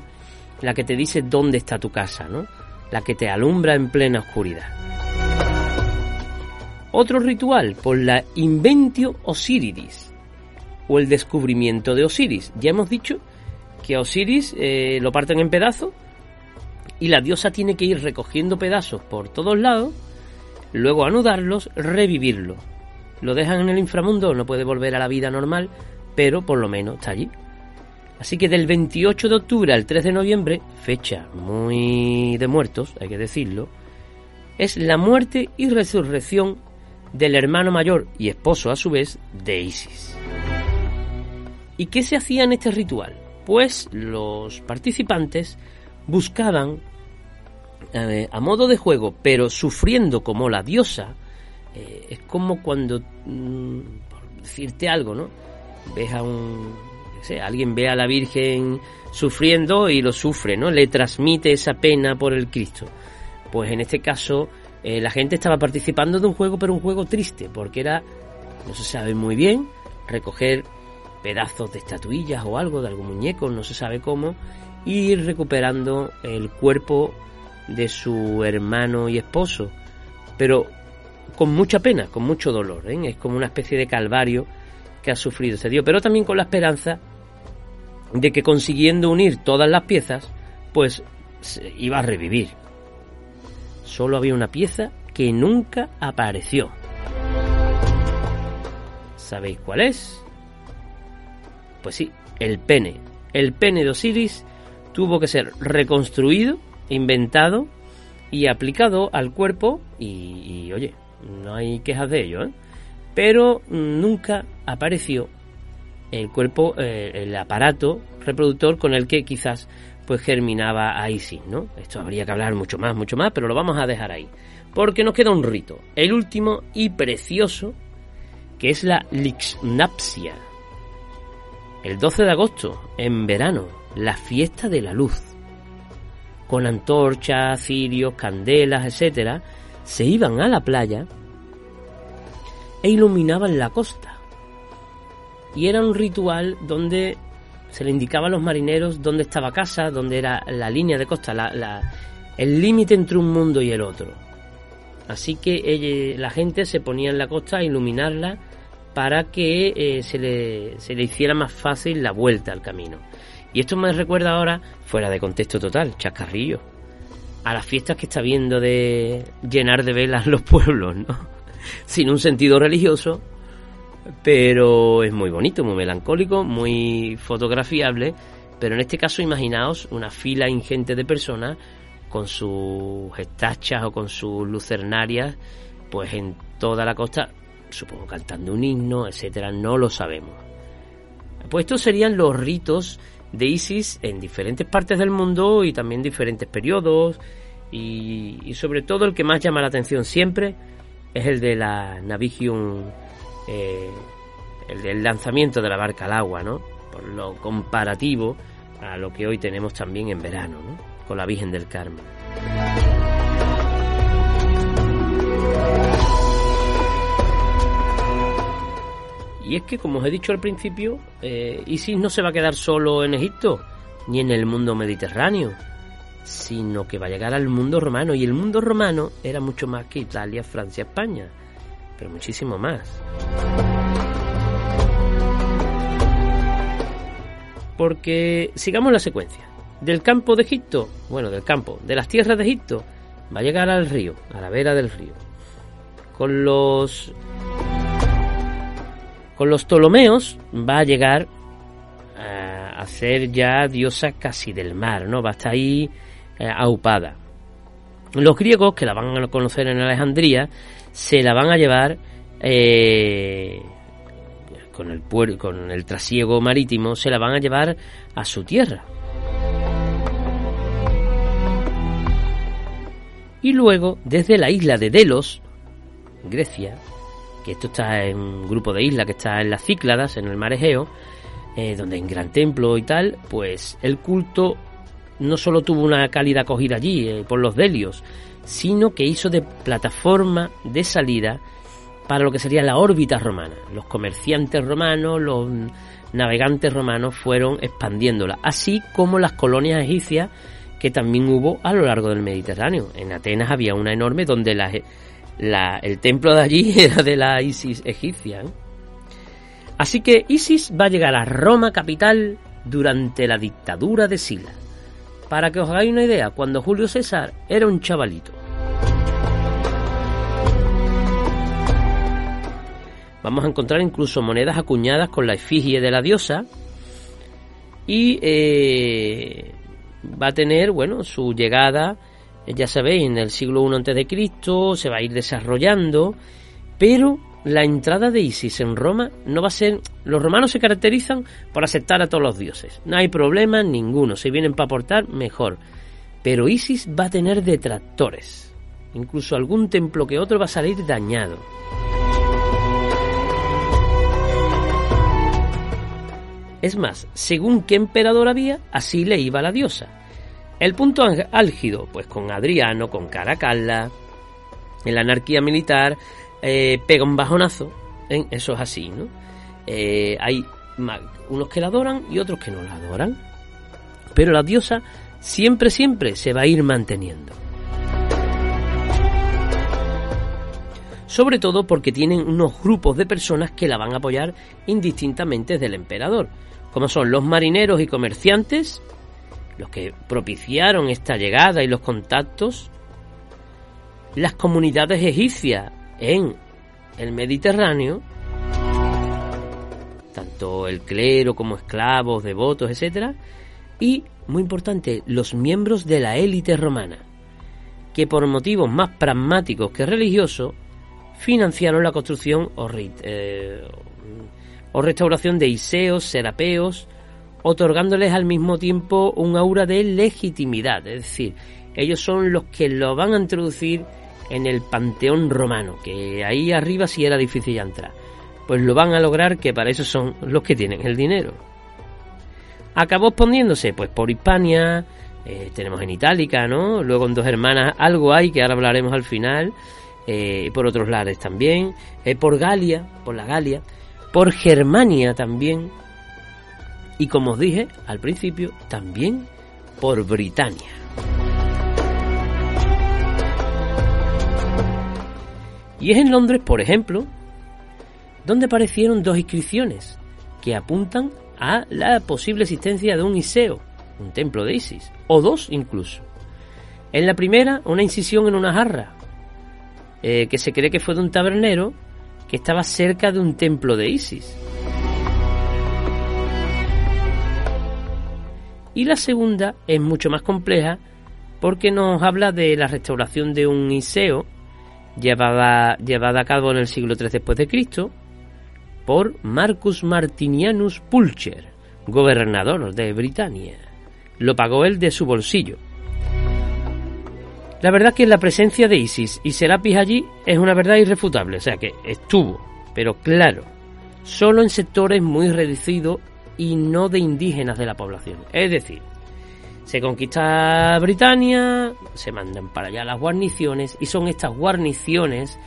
la que te dice dónde está tu casa, ¿no? La que te alumbra en plena oscuridad. Otro ritual por la Inventio Osiridis o el descubrimiento de Osiris. Ya hemos dicho que a Osiris eh, lo parten en pedazos y la diosa tiene que ir recogiendo pedazos por todos lados, luego anudarlos, revivirlo. Lo dejan en el inframundo, no puede volver a la vida normal, pero por lo menos está allí. Así que del 28 de octubre al 3 de noviembre, fecha muy de muertos, hay que decirlo, es la muerte y resurrección del hermano mayor y esposo a su vez de Isis. ¿Y qué se hacía en este ritual? Pues los participantes buscaban eh, a modo de juego, pero sufriendo como la diosa, eh, es como cuando, mm, por decirte algo, ¿no? Ves a un sé, alguien ve a la Virgen sufriendo y lo sufre, ¿no? Le transmite esa pena por el Cristo. Pues en este caso eh, la gente estaba participando de un juego, pero un juego triste, porque era, no se sabe muy bien, recoger pedazos de estatuillas o algo, de algún muñeco, no se sabe cómo, y recuperando el cuerpo de su hermano y esposo, pero con mucha pena, con mucho dolor, ¿eh? es como una especie de calvario que ha sufrido ese Dios, pero también con la esperanza de que consiguiendo unir todas las piezas, pues iba a revivir. Solo había una pieza que nunca apareció. ¿Sabéis cuál es? Pues sí, el pene. El pene de Osiris tuvo que ser reconstruido, inventado y aplicado al cuerpo y, oye, no hay quejas de ello, ¿eh? Pero nunca apareció el cuerpo, eh, el aparato reproductor con el que quizás pues germinaba Isis, ¿no? Esto habría que hablar mucho más, mucho más, pero lo vamos a dejar ahí. Porque nos queda un rito, el último y precioso, que es la Lixnapsia. El 12 de agosto, en verano, la fiesta de la luz. Con antorchas, cirios, candelas, etcétera, se iban a la playa e iluminaban la costa. Y era un ritual donde se le indicaba a los marineros dónde estaba casa, dónde era la línea de costa, el límite entre un mundo y el otro. Así que la gente se ponía en la costa a iluminarla para que eh, se, le, se le hiciera más fácil la vuelta al camino. Y esto me recuerda ahora, fuera de contexto total, chascarrillo, a las fiestas que está viendo de llenar de velas los pueblos, ¿no? [laughs] Sin un sentido religioso, pero es muy bonito, muy melancólico, muy fotografiable. Pero en este caso, imaginaos una fila ingente de personas con sus estachas o con sus lucernarias, pues en toda la costa, supongo cantando un himno, etcétera, no lo sabemos. Pues estos serían los ritos de Isis en diferentes partes del mundo y también diferentes periodos y, sobre todo el que más llama la atención siempre es el de la Navigium eh, el del lanzamiento de la barca al agua, ¿no? Por lo comparativo a lo que hoy tenemos también en verano, ¿no? Con la Virgen del Carmen. Y es que, como os he dicho al principio, eh, Isis no se va a quedar solo en Egipto, ni en el mundo mediterráneo, sino que va a llegar al mundo romano. Y el mundo romano era mucho más que Italia, Francia, España, pero muchísimo más. Porque sigamos la secuencia. Del campo de Egipto, bueno, del campo, de las tierras de Egipto, va a llegar al río, a la vera del río. Con los con los Ptolomeos va a llegar a, ser ya diosa casi del mar, ¿no? Va a estar ahí eh, aupada. Los griegos, que la van a conocer en Alejandría, se la van a llevar eh, con el, con el trasiego marítimo, se la van a llevar a su tierra. Y luego, desde la isla de Delos, Grecia, que esto está en un grupo de islas que está en las Cícladas, en el mar Egeo, eh, donde un gran templo y tal, pues el culto no solo tuvo una cálida acogida allí eh, por los delios, sino que hizo de plataforma de salida para lo que sería la órbita romana. Los comerciantes romanos, los navegantes romanos fueron expandiéndola, así como las colonias egipcias que también hubo a lo largo del Mediterráneo. En Atenas había una enorme donde el templo de allí [laughs] era de la Isis egipcia. ¿eh? Así que Isis va a llegar a Roma capital durante la dictadura de Sila. Para que os hagáis una idea, cuando Julio César era un chavalito. Vamos a encontrar incluso monedas acuñadas con la efigie de la diosa y eh, va a tener, bueno, su llegada, ya sabéis, en el siglo I Cristo, se va a ir desarrollando, pero la entrada de Isis en Roma no va a ser. Los romanos se caracterizan por aceptar a todos los dioses. No hay problema ninguno. Si vienen para aportar, mejor. Pero Isis va a tener detractores. Incluso algún templo que otro va a salir Es más, según qué emperador había, así le iba la diosa. El punto álgido, pues con Adriano, con Caracalla, en la anarquía militar, eh, pega un bajonazo. ¿eh? Eso es así, ¿no? Eh, hay unos que la adoran y otros que no la adoran. Pero la diosa siempre, siempre se va a ir manteniendo. Sobre todo porque tienen unos grupos de personas que la van a apoyar indistintamente del emperador, como son los marineros y comerciantes, los que propiciaron esta llegada y los contactos, las comunidades egipcias en el Mediterráneo, tanto el clero como esclavos, devotos, etcétera, y, muy importante, los miembros de la élite romana, que por motivos más pragmáticos que religiosos financiaron la construcción o, eh, o restauración de iseos, serapeos, otorgándoles al mismo tiempo un aura de legitimidad, es decir, ellos son los que lo van a introducir en el panteón romano, que ahí arriba sí era difícil ya entrar. Pues lo van a lograr que para eso son los que tienen el dinero. Acabó expandiéndose pues por Hispania, eh, tenemos en Itálica, ¿no? Luego en Dos Hermanas algo hay que ahora hablaremos al final, eh, por otros lares también, eh, por Galia, por la Galia, por Germania también, y como os dije al principio, también por Britania. Y es en Londres, por ejemplo, donde aparecieron dos inscripciones que apuntan a la posible existencia de un Iseo, un templo de Isis, o dos incluso. En la primera, una incisión en una jarra, eh, que se cree que fue de un tabernero que estaba cerca de un templo de Isis. Y la segunda es mucho más compleja porque nos habla de la restauración de un Iseo llevada, llevada a cabo en el siglo III después de Cristo por Marcus Martinianus Pulcher, gobernador de Britania. Lo pagó él de su bolsillo. La verdad que la presencia de Isis y Serapis allí es una verdad irrefutable, o sea que estuvo, pero claro, solo en sectores muy reducidos y no de indígenas de la población. Es decir, se conquista Britania, se mandan para allá las guarniciones y son estas guarniciones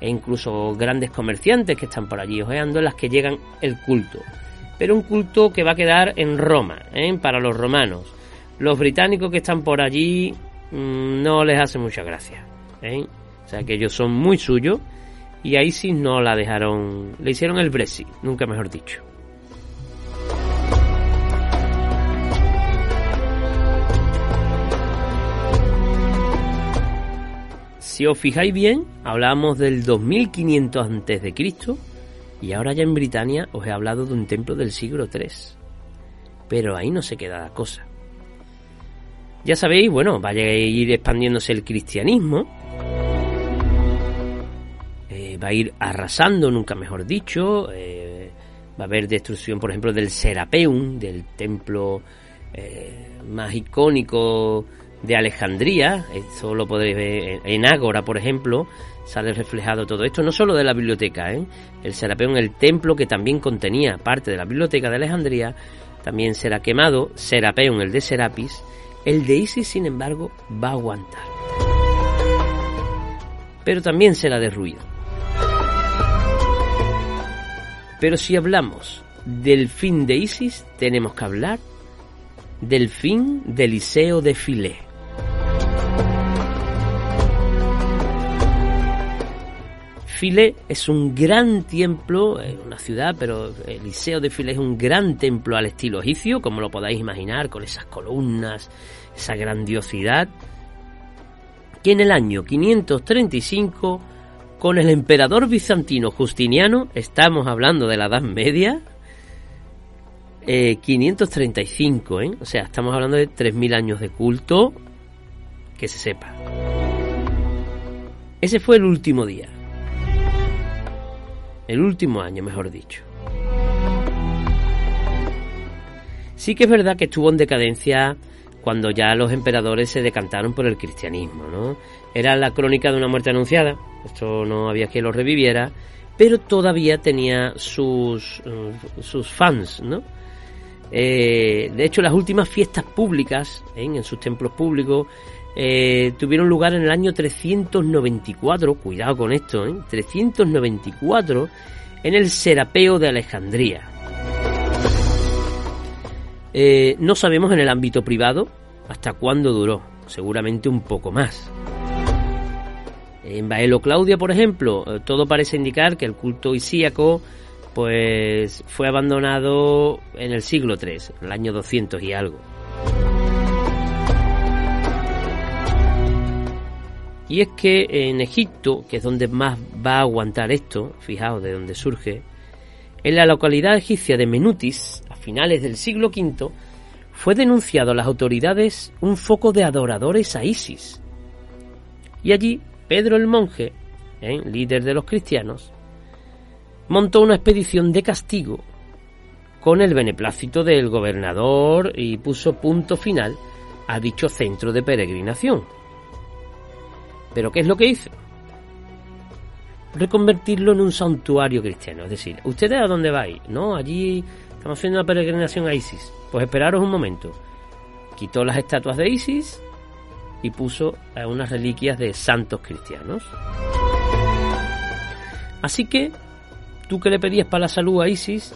e incluso grandes comerciantes que están por allí ojeando las que llegan el culto. Pero un culto que va a quedar en Roma, ¿eh? para los romanos. Los británicos que están por allí mmm, no les hace mucha gracia. ¿eh? O sea que ellos son muy suyos y a Isis no la dejaron, le hicieron el Brexit, nunca mejor dicho. Si os fijáis bien, hablábamos del 2500 antes de Cristo y ahora ya en Britania os he hablado de un templo del siglo III. Pero ahí no se queda la cosa. Ya sabéis, bueno, va a ir expandiéndose el cristianismo. Eh, va a ir arrasando, nunca mejor dicho. Eh, va a haber destrucción, por ejemplo, del Serapeum, del templo eh, más icónico de Alejandría, esto lo podéis ver en Ágora, por ejemplo, sale reflejado todo esto, no solo de la biblioteca, ¿eh? el Serapeum, el templo que también contenía parte de la biblioteca de Alejandría, también será quemado, Serapeum, el de Serapis, el de Isis, sin embargo, va a aguantar. Pero también será derruido. Pero si hablamos del fin de Isis, tenemos que hablar del fin del Liceo de Filé. Filé es un gran templo, es una ciudad, pero el Liceo de Filé es un gran templo al estilo egipcio, como lo podáis imaginar, con esas columnas, esa grandiosidad, que en el año 535, con el emperador bizantino Justiniano, estamos hablando de la Edad Media, eh, 535, ¿eh? o sea, estamos hablando de 3.000 años de culto, que se sepa. Ese fue el último día. El último año, mejor dicho. Sí que es verdad que estuvo en decadencia cuando ya los emperadores se decantaron por el cristianismo, ¿no? Era la crónica de una muerte anunciada, esto no había que lo reviviera, pero todavía tenía sus, uh, sus fans, ¿no? Eh, de hecho, las últimas fiestas públicas ¿eh? en sus templos públicos eh, tuvieron lugar en el año 394, cuidado con esto, 394, en el Serapeo de Alejandría. no sabemos en el ámbito privado hasta cuándo duró, seguramente un poco más. En Baelo Claudia, por ejemplo, todo parece indicar que el culto isíaco pues fue abandonado en el siglo III, en el año 200 y algo. Y es que en Egipto, que es donde más va a aguantar esto, fijaos de dónde surge, en la localidad egipcia de Menutis, a finales del siglo V, fue denunciado a las autoridades un foco de adoradores a Isis. Y allí Pedro el monje, ¿eh? líder de los cristianos, montó una expedición de castigo con el beneplácito del gobernador y puso punto final a dicho centro de peregrinación. Pero ¿qué es lo que hizo? Reconvertirlo en un santuario cristiano. Es decir, ¿ustedes a dónde vais? No, allí estamos haciendo una peregrinación a Isis. Pues esperaros un momento. Quitó las estatuas de Isis y puso unas reliquias de santos cristianos. Así que tú que le pedías para la salud a Isis,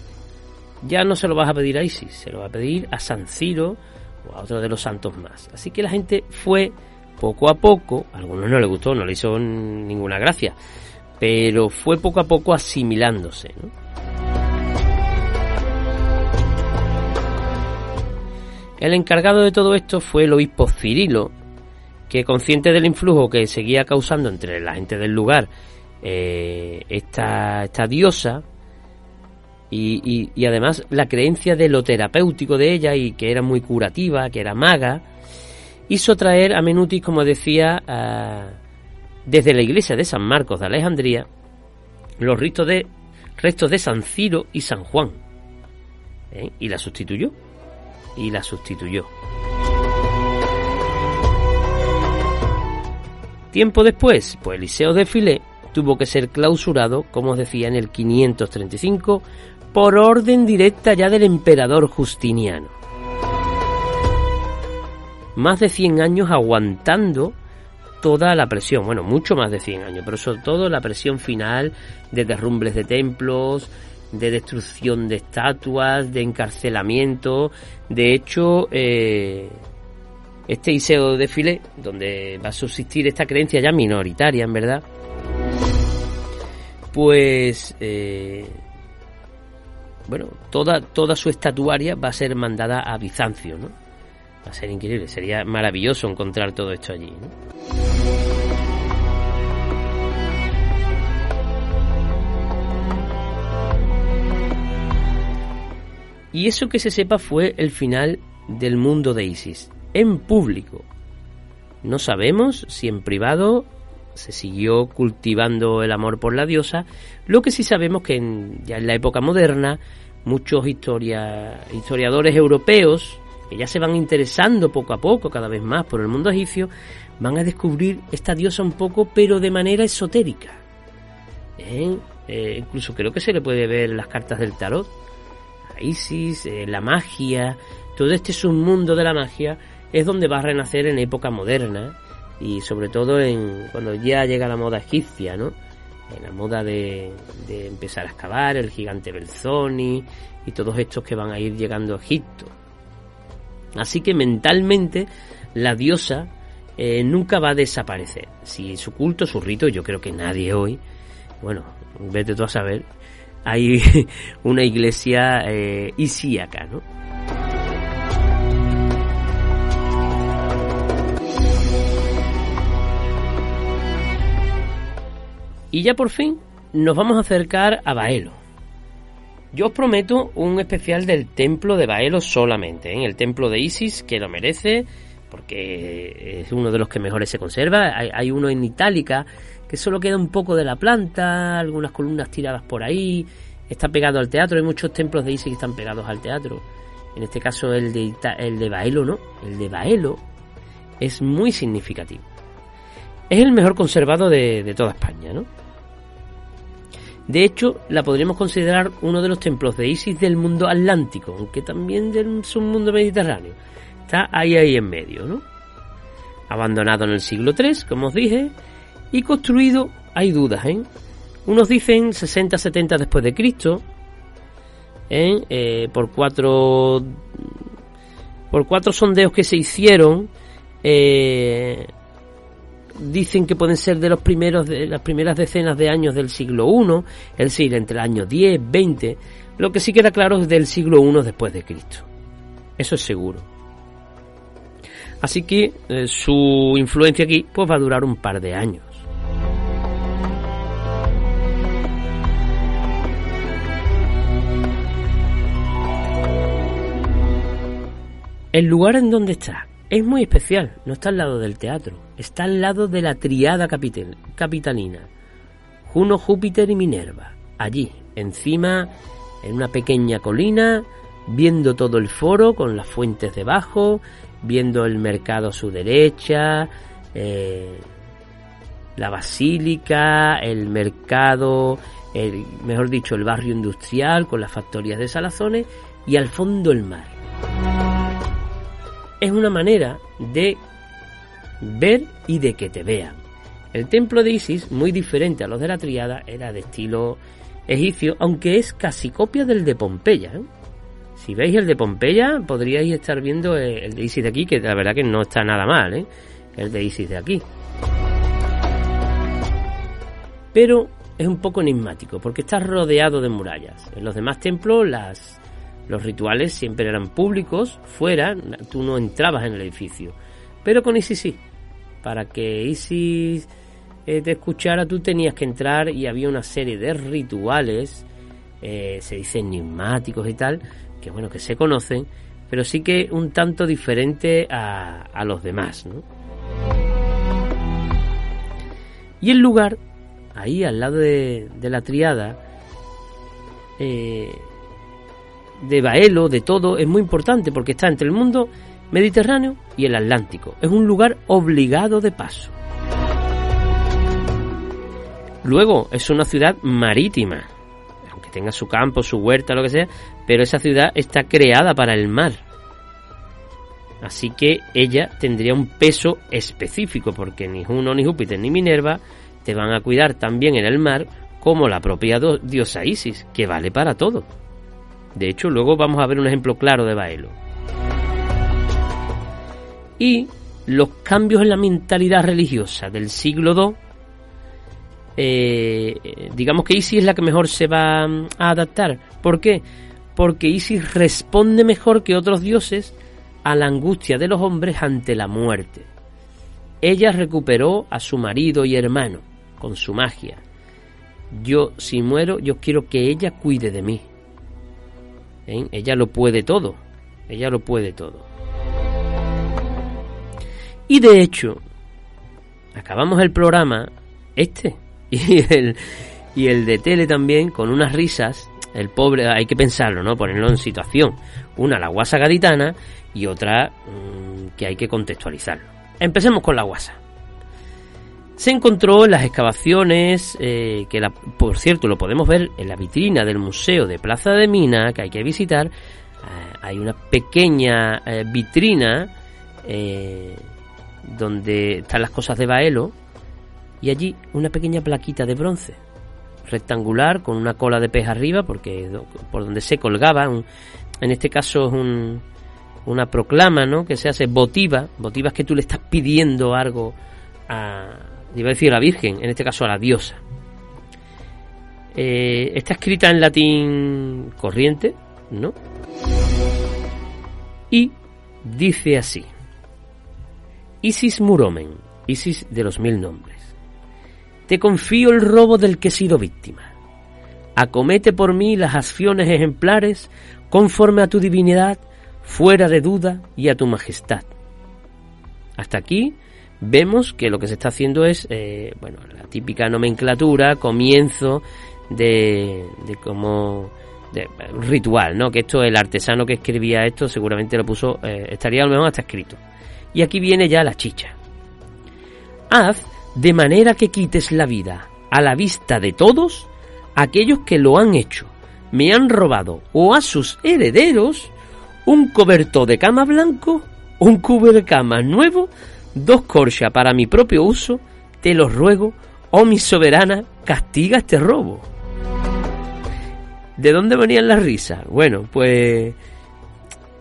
ya no se lo vas a pedir a Isis, se lo va a pedir a San Ciro o a otro de los santos más. Así que la gente fue poco a poco, a algunos no le gustó, no le hizo ninguna gracia, pero fue poco a poco asimilándose. El encargado de todo esto fue el obispo Cirilo, que consciente del influjo que seguía causando entre la gente del lugar eh, esta, esta, diosa y, y, además la creencia de lo terapéutico de ella y que era muy curativa, que era maga, hizo traer a Menutis, como decía, desde la iglesia de San Marcos de Alejandría, los restos de, restos de San Ciro y San Juan. ¿eh? Y la sustituyó. Y la sustituyó. Tiempo después, pues Eliseo de Filé tuvo que ser clausurado, como os decía, en el 535, por orden directa ya del emperador Justiniano. Más de 100 años aguantando toda la presión, bueno, mucho más de 100 años, pero sobre todo la presión final de derrumbres de templos, de destrucción de estatuas, de encarcelamiento. De hecho, eh, este Iseo de Filé, donde va a subsistir esta creencia ya minoritaria, en verdad, pues eh, bueno, toda, toda su estatuaria va a ser mandada a Bizancio, ¿no? Va a ser increíble, sería maravilloso encontrar todo esto allí, Y eso que se sepa fue el final del mundo de Isis, en público. No sabemos si en privado se siguió cultivando el amor por la diosa, lo que sí sabemos que ya en la época moderna muchos historiadores europeos, que ya se van interesando poco a poco, cada vez más por el mundo egipcio, van a descubrir esta diosa un poco, pero de manera esotérica. ¿Eh? Eh, incluso creo que se le puede ver las cartas del tarot, a Isis, eh, la magia, todo este submundo de la magia es donde va a renacer en época moderna y sobre todo en cuando ya llega la moda egipcia, ¿no? En la moda de, empezar a excavar, el gigante Belzoni y todos estos que van a ir llegando a Egipto. Así que mentalmente la diosa eh, nunca va a desaparecer. Si su culto, su rito, yo creo que nadie hoy, bueno, vete tú a saber, hay [laughs] una iglesia eh, isíaca, ¿no? Y ya por fin nos vamos a acercar a Baelo. Yo os prometo un especial del templo de Baelo solamente, en ¿eh? el templo de Isis, que lo merece, porque es uno de los que mejores se conserva. Hay, uno en Itálica, que solo queda un poco de la planta, algunas columnas tiradas por ahí, está pegado al teatro, hay muchos templos de Isis que están pegados al teatro. En este caso el de, el de Baelo no, el de Baelo es muy significativo. Es el mejor conservado de, de toda España, ¿no? De hecho, la podríamos considerar uno de los templos de Isis del mundo atlántico, aunque también del submundo mediterráneo. Está ahí, ahí en medio, ¿no? Abandonado en el siglo III, como os dije, y construido, hay dudas, ¿eh? Unos dicen 60-70 después de Cristo, ¿eh? Eh, por cuatro por cuatro sondeos que se hicieron eh, dicen que pueden ser de los primeros de las primeras decenas de años del siglo I, es decir, entre el año 10, 20, lo que sí queda claro es del siglo I después de Cristo. Eso es seguro. Así que eh, su influencia aquí pues va a durar un par de años. El lugar en donde está es muy especial, no está al lado del teatro, está al lado de la triada capital, capitalina, Juno, Júpiter y Minerva, allí, encima, en una pequeña colina, viendo todo el foro con las fuentes debajo, viendo el mercado a su derecha, eh, la basílica, el mercado, el, mejor dicho, el barrio industrial con las factorías de salazones y al fondo el mar es una manera de ver y de que te vean. El templo de Isis, muy diferente a los de la Triada, era de estilo egipcio, aunque es casi copia del de Pompeya. ¿eh? Si veis el de Pompeya, podríais estar viendo el de Isis de aquí, que la verdad que no está nada mal, ¿eh? el de Isis de aquí. Pero es un poco enigmático, porque está rodeado de murallas. En los demás templos las los rituales siempre eran públicos, fuera, tú no entrabas en el edificio. Pero con Isis sí. Para que Isis eh, te escuchara, tú tenías que entrar y había una serie de rituales, eh, se dice enigmáticos y tal, que bueno, que se conocen, pero sí que un tanto diferente a, a los demás. ¿no? Y el lugar, ahí al lado de, de la triada, eh, de Baelo, de todo, es muy importante porque está entre el mundo Mediterráneo y el Atlántico. Es un lugar obligado de paso. Luego, es una ciudad marítima, aunque tenga su campo, su huerta, lo que sea, pero esa ciudad está creada para el mar. Así que ella tendría un peso específico, porque ni Juno, ni Júpiter, ni Minerva te van a cuidar tan bien en el mar como la propia diosa Isis, que vale para todo. De hecho, luego vamos a ver un ejemplo claro de Baelo. Y los cambios en la mentalidad religiosa del siglo II, eh, digamos que Isis es la que mejor se va a adaptar. ¿Por qué? Porque Isis responde mejor que otros dioses a la angustia de los hombres ante la muerte. Ella recuperó a su marido y hermano con su magia. Yo, si muero, yo quiero que ella cuide de mí. ¿Eh? Ella lo puede todo. Ella lo puede todo. Y de hecho, acabamos el programa, este, [laughs] y el, y el de tele también, con unas risas. El pobre, hay que pensarlo, ¿no? Ponerlo en situación. Una, la guasa gaditana, y otra, mm, que hay que contextualizarlo. Empecemos con la guasa se encontró en las excavaciones, eh, que la, por cierto lo podemos ver en la vitrina del Museo de Plaza de Mina, que hay que visitar. Eh, hay una pequeña eh, vitrina donde están las cosas de Baelo y allí una pequeña plaquita de bronce rectangular con una cola de pez arriba porque por donde se colgaba en este caso es un, una proclama ¿no? que se hace votiva votiva es que tú le estás pidiendo algo a, iba a decir a la Virgen, en este caso a la diosa. Eh, está escrita en latín corriente, ¿no? Y dice así: Isis Muromen, Isis de los mil nombres. Te confío el robo del que he sido víctima. Acomete por mí las acciones ejemplares conforme a tu divinidad, fuera de duda y a tu majestad. Hasta aquí vemos que lo que se está haciendo es, eh, bueno, la típica nomenclatura, comienzo de, de como de, ritual, ¿no? Que esto, el artesano que escribía esto seguramente lo puso, eh, estaría a lo mejor hasta escrito. Y aquí viene ya la chicha. Haz de manera que quites la vida a la vista de todos aquellos que lo han hecho me han robado o a sus herederos un cobertor de cama blanco, un cama nuevo, dos corchas para mi propio uso, te los ruego, oh mi soberana, castiga este robo. ¿De dónde venían las risas? Bueno, pues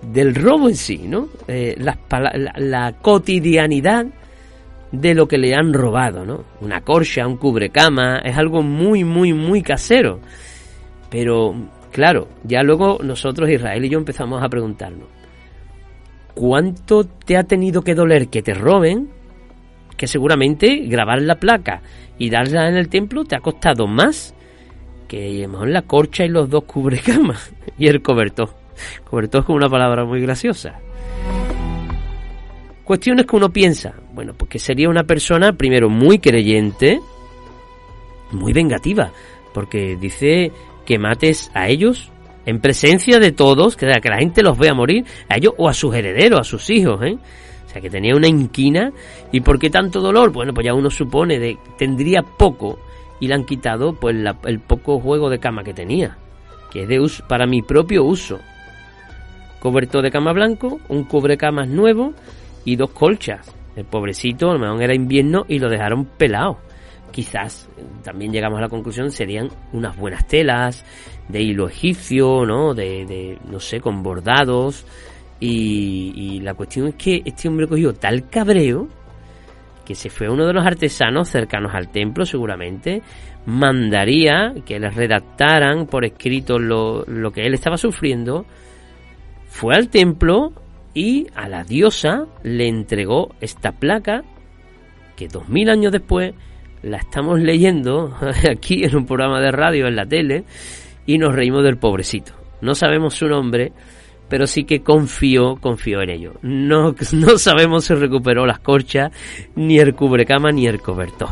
del robo en sí, ¿no? Eh, la, la, cotidianidad de lo que le han robado, ¿no? Una corcha, un cubrecama, es algo muy, muy, muy casero. Pero, claro, ya luego nosotros, Israel y yo, empezamos a preguntarnos, ¿cuánto te ha tenido que doler que te roben? Que seguramente grabar la placa y darla en el templo te ha costado más que mejor la corcha y los dos cubrecamas [laughs] y el cobertor. Cobertor es como una palabra muy graciosa. Cuestiones que uno piensa, bueno, porque sería una persona primero muy creyente, muy vengativa, porque dice que mates a ellos en presencia de todos, que, que la gente los vea morir, a ellos o a sus herederos, a sus hijos, ¿eh? O sea, que tenía una inquina. ¿Y por qué tanto dolor? Bueno, pues ya uno supone de tendría poco y le han quitado pues el poco juego de cama que tenía, que es de uso, para mi propio uso. Cobertor de cama blanco, un cubrecamas nuevo y dos colchas. El pobrecito, a lo mejor era invierno y lo dejaron pelado quizás también llegamos a la conclusión serían unas buenas telas de hilo egipcio, ¿no? De, no sé, con bordados. Y, la cuestión es que este hombre cogió tal cabreo que se fue uno de los artesanos cercanos al templo, seguramente, mandaría que les redactaran por escrito lo, lo que él estaba sufriendo, fue al templo y a la diosa le entregó esta placa que dos mil años después la estamos leyendo [laughs] aquí en un programa de radio, en la tele, y nos reímos del pobrecito. No sabemos su nombre, pero sí que confió, confió en ello. No, [laughs] no sabemos si recuperó las corchas, ni el cubrecama, ni el cobertor.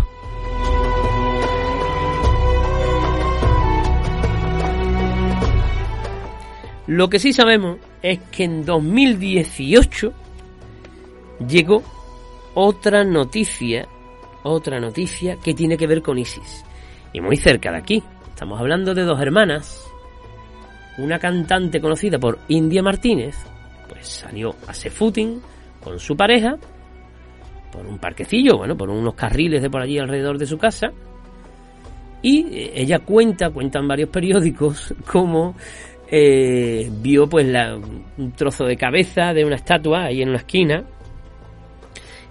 Lo que sí sabemos es que en 2018 llegó otra noticia otra noticia que tiene que ver con Isis. Y muy cerca de aquí. Estamos hablando de dos hermanas. Una cantante conocida por India Martínez, pues salió a footing con su pareja por un parquecillo, bueno, por unos carriles de por allí alrededor de su casa. Y eh, ella cuenta, cuentan varios periódicos, [laughs] cómo eh, vio pues un trozo de cabeza de una estatua ahí en una esquina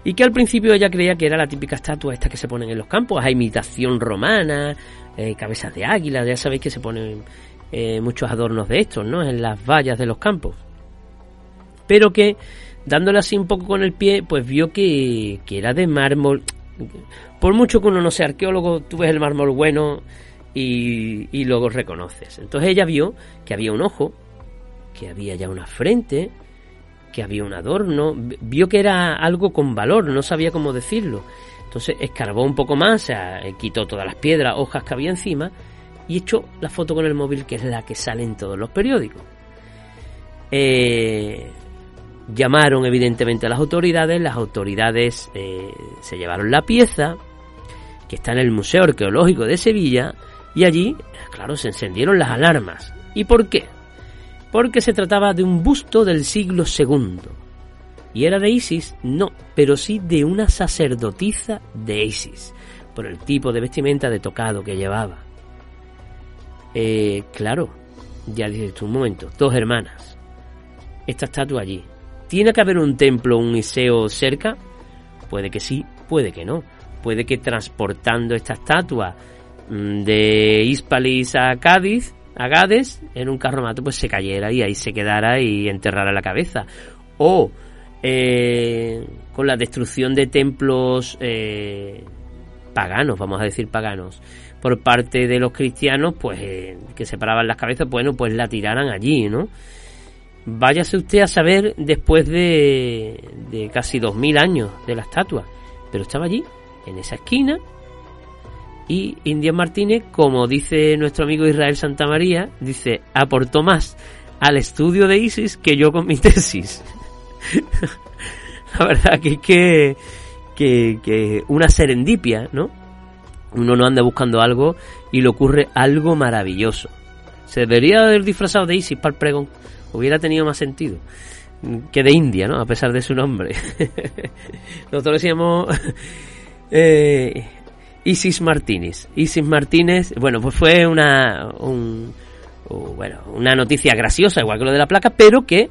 y que al principio ella creía que era la típica estatua esta que se ponen en los campos, a imitación romana, eh, cabezas de águila, ya sabéis que se ponen eh, muchos adornos de estos, ¿no? En las vallas de los campos. Pero que, dándole así un poco con el pie, pues vio que, que era de mármol. Por mucho que uno no sea arqueólogo, tú ves el mármol bueno y, y luego reconoces. Entonces ella vio que había un ojo, que había ya una frente, que había un adorno, vio que era algo con valor, no sabía cómo decirlo. Entonces escarbó un poco más, quitó todas las piedras, hojas que había encima y echó la foto con el móvil que es la que sale en todos los periódicos. Eh, llamaron evidentemente a las autoridades, las autoridades eh, se llevaron la pieza que está en el Museo Arqueológico de Sevilla y allí, claro, se encendieron las alarmas. ¿Y por qué? Porque se trataba de un busto del siglo II. ¿Y era de Isis? No, pero sí de una sacerdotisa de Isis, por el tipo de vestimenta de tocado que llevaba. Eh, claro, ya dices tú un momento, dos hermanas. Esta estatua allí. ¿Tiene que haber un templo, un museo cerca? Puede que sí, puede que no. Puede que transportando esta estatua mm, de Hispalis a Cádiz a Gades en un carromato pues se cayera y ahí se quedara y enterrara la cabeza. O eh, con la destrucción de templos eh, paganos, vamos a decir paganos, por parte de los cristianos, pues eh, que separaban las cabezas, bueno, pues la tiraran allí, ¿no? Váyase usted a saber después de, de casi dos mil años de la estatua, pero estaba allí, en esa esquina, y India Martínez, como dice nuestro amigo Israel Santa María, dice, aportó más al estudio de ISIS que yo con mi [laughs] tesis. La verdad que es que, que, una serendipia, ¿no? uno no anda buscando algo y le ocurre algo maravilloso. Se debería haber disfrazado de Isis para el pregón. Hubiera tenido más sentido. Que de India, ¿no? A pesar de su nombre. [laughs] Nosotros decíamos [laughs] eh, Isis Martínez. Isis Martínez, bueno, pues fue una, un, bueno, una noticia graciosa, igual que lo de la placa, pero que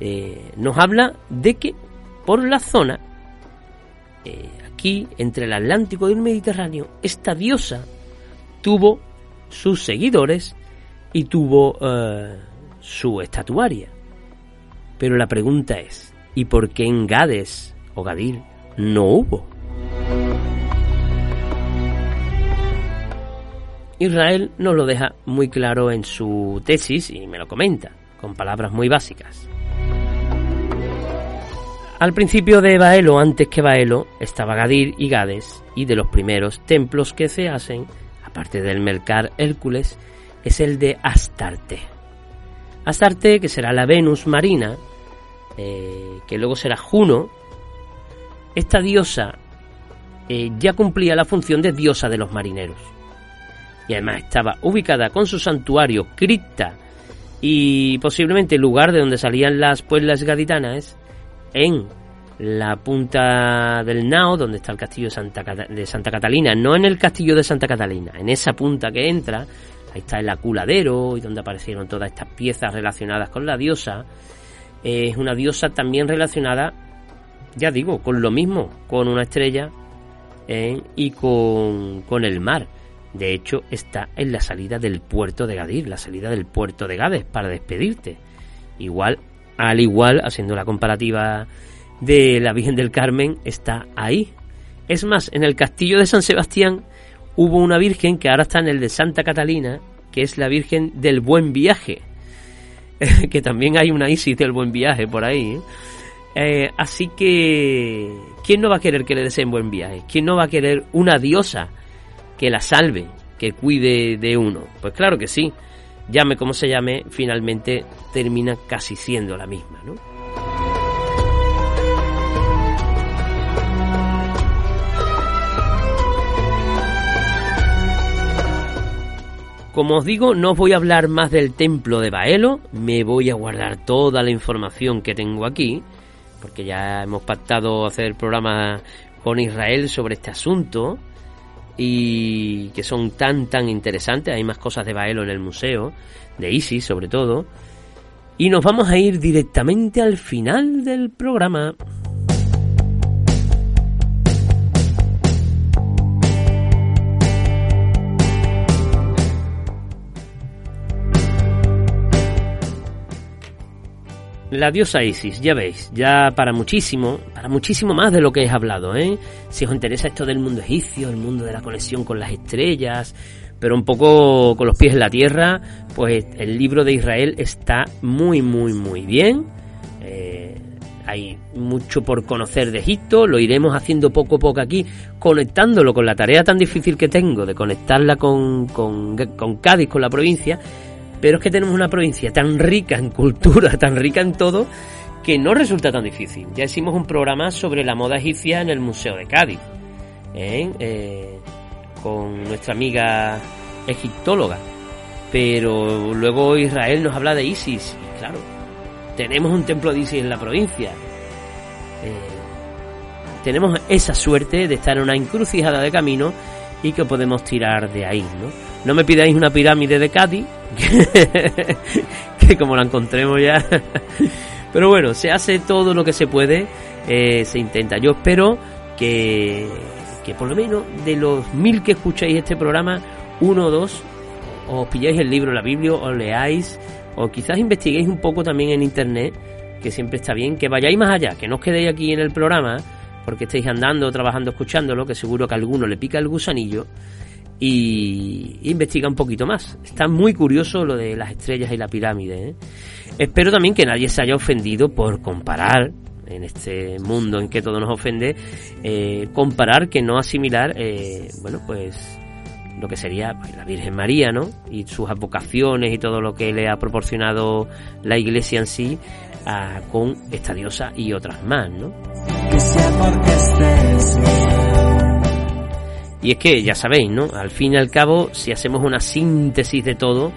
eh, nos habla de que por la zona, eh, aquí entre el Atlántico y el Mediterráneo, esta diosa tuvo sus seguidores y tuvo eh, su estatuaria. Pero la pregunta es, ¿y por qué en Gades o Gadir no hubo? Israel nos lo deja muy claro en su tesis y me lo comenta, con palabras muy básicas. Al principio de Baelo, antes que Baelo, estaba Gadir y Gades, y de los primeros templos que se hacen, aparte del Melcar Hércules, es el de Astarte. Astarte, que será la Venus marina, eh, que luego será Juno, esta diosa eh, ya cumplía la función de diosa de los marineros. Y además estaba ubicada con su santuario, cripta y posiblemente lugar de donde salían las pueblas gaditanas en la punta del Nao, donde está el castillo de Santa, Catalina, no en el castillo de Santa Catalina, en esa punta que entra, ahí está el aculadero y donde aparecieron todas estas piezas relacionadas con la diosa. es una diosa también relacionada, ya digo, con lo mismo, con una estrella ¿eh? y con, con el mar. De hecho, está en la salida del puerto de Gadir, la salida del puerto de Gades, para despedirte. Igual al igual, haciendo la comparativa de la Virgen del Carmen, está ahí. Es más, en el castillo de San Sebastián hubo una Virgen que ahora está en el de Santa Catalina, que es la Virgen del Buen Viaje. [laughs] que también hay una Isis del Buen Viaje por ahí. ¿eh? Eh, así que, ¿quién no va a querer que le deseen buen viaje? ¿Quién no va a querer una diosa que la salve, que cuide de uno? Pues claro que sí llame como se llame, finalmente termina casi siendo la misma, ¿no? Como os digo, no os voy a hablar más del templo de Baelo, me voy a guardar toda la información que tengo aquí, porque ya hemos pactado hacer el programa con Israel sobre este asunto, y que son tan tan interesantes. Hay más cosas de Baelo en el museo, de Isis sobre todo. Y nos vamos a ir directamente al final del programa. La diosa Isis, ya veis, ya para muchísimo, para muchísimo más de lo que he hablado, ¿eh? Si os interesa esto del mundo egipcio, el mundo de la conexión con las estrellas, pero un poco con los pies en la tierra, pues el libro de Israel está muy, muy, muy bien. Eh, hay mucho por conocer de Egipto, lo iremos haciendo poco a poco aquí, conectándolo con la tarea tan difícil que tengo de conectarla con, con, con Cádiz, con la provincia pero es que tenemos una provincia tan rica en cultura, [laughs] tan rica en todo, que no resulta tan difícil. Ya hicimos un programa sobre la moda egipcia en el Museo de Cádiz, ¿eh? Eh, con nuestra amiga egiptóloga. Pero luego Israel nos habla de Isis, y claro, tenemos un templo de Isis en la provincia. Eh, tenemos esa suerte de estar en una encrucijada de camino y que podemos tirar de ahí, ¿no? No me pidáis una pirámide de Cádiz, [laughs] que, como la encontremos ya. Pero bueno, se hace todo lo que se puede, eh, se intenta. Yo espero que, que por lo menos de los mil que escucháis este programa, uno o dos os pilláis el libro, la Biblia, o leáis, o quizás investiguéis un poco también en internet, que siempre está bien, que vayáis más allá, que no os quedéis aquí en el programa, porque estáis andando, trabajando, escuchándolo, que seguro que a alguno le pica el gusanillo y investiga un poquito más. Está muy curioso lo de las estrellas y la pirámide. ¿eh? Espero también que nadie se haya ofendido por comparar en este mundo en que todo nos ofende, eh, comparar que no asimilar, eh, bueno, pues lo que sería pues, la Virgen María, ¿no? Y sus advocaciones y todo lo que le ha proporcionado la Iglesia en sí con esta diosa y otras más, ¿no? Y es que, ya sabéis, ¿no? Al fin y al cabo, si hacemos una síntesis de todo,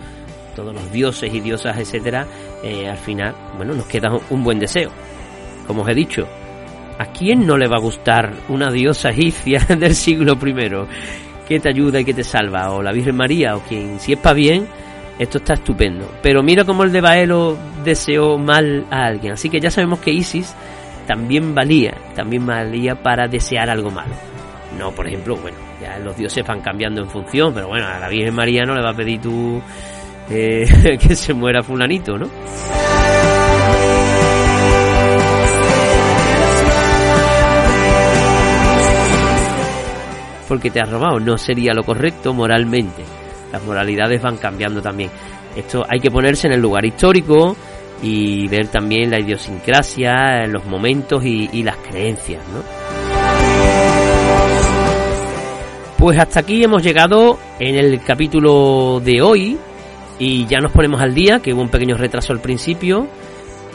todos los dioses y diosas, etcétera, eh, al final, bueno, nos queda un buen deseo. Como os he dicho, ¿a quién no le va a gustar una diosa egipcia [laughs] del siglo I que te ayuda y que te salva? O la Virgen María, o quien, si es para bien, esto está estupendo. Pero mira cómo el de Baelo deseó mal a alguien. Así que ya sabemos que Isis también valía, también valía para desear algo malo. No, por ejemplo, bueno, ya los dioses van cambiando en función, pero bueno, a la Virgen María no le va a pedir tú eh, [laughs] que se muera fulanito, ¿no? Porque te has robado, no sería lo correcto moralmente. Las moralidades van cambiando también. Esto hay que ponerse en el lugar histórico y ver también la idiosincrasia, los momentos y, y las creencias, ¿no? Pues hasta aquí hemos llegado en el capítulo de hoy y ya nos ponemos al día, que hubo un pequeño retraso al principio,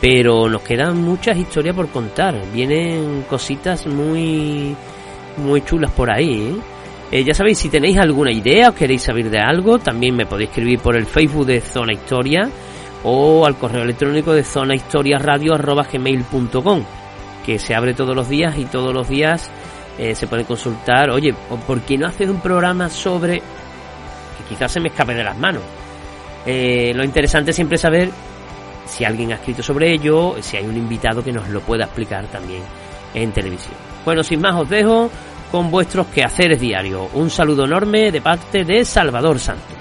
pero nos quedan muchas historias por contar. Vienen cositas muy muy chulas por ahí. ¿eh? Eh, ya sabéis, si tenéis alguna idea o queréis saber de algo, también me podéis escribir por el Facebook de Zona Historia o al correo electrónico de zonahistoriaradio.gmail.com que se abre todos los días y todos los días eh, se puede consultar, oye, ¿por qué no haces un programa sobre que quizás se me escape de las manos? Eh, lo interesante es siempre saber si alguien ha escrito sobre ello, si hay un invitado que nos lo pueda explicar también en televisión. Bueno, sin más os dejo con vuestros quehaceres diarios. Un saludo enorme de parte de Salvador Santos.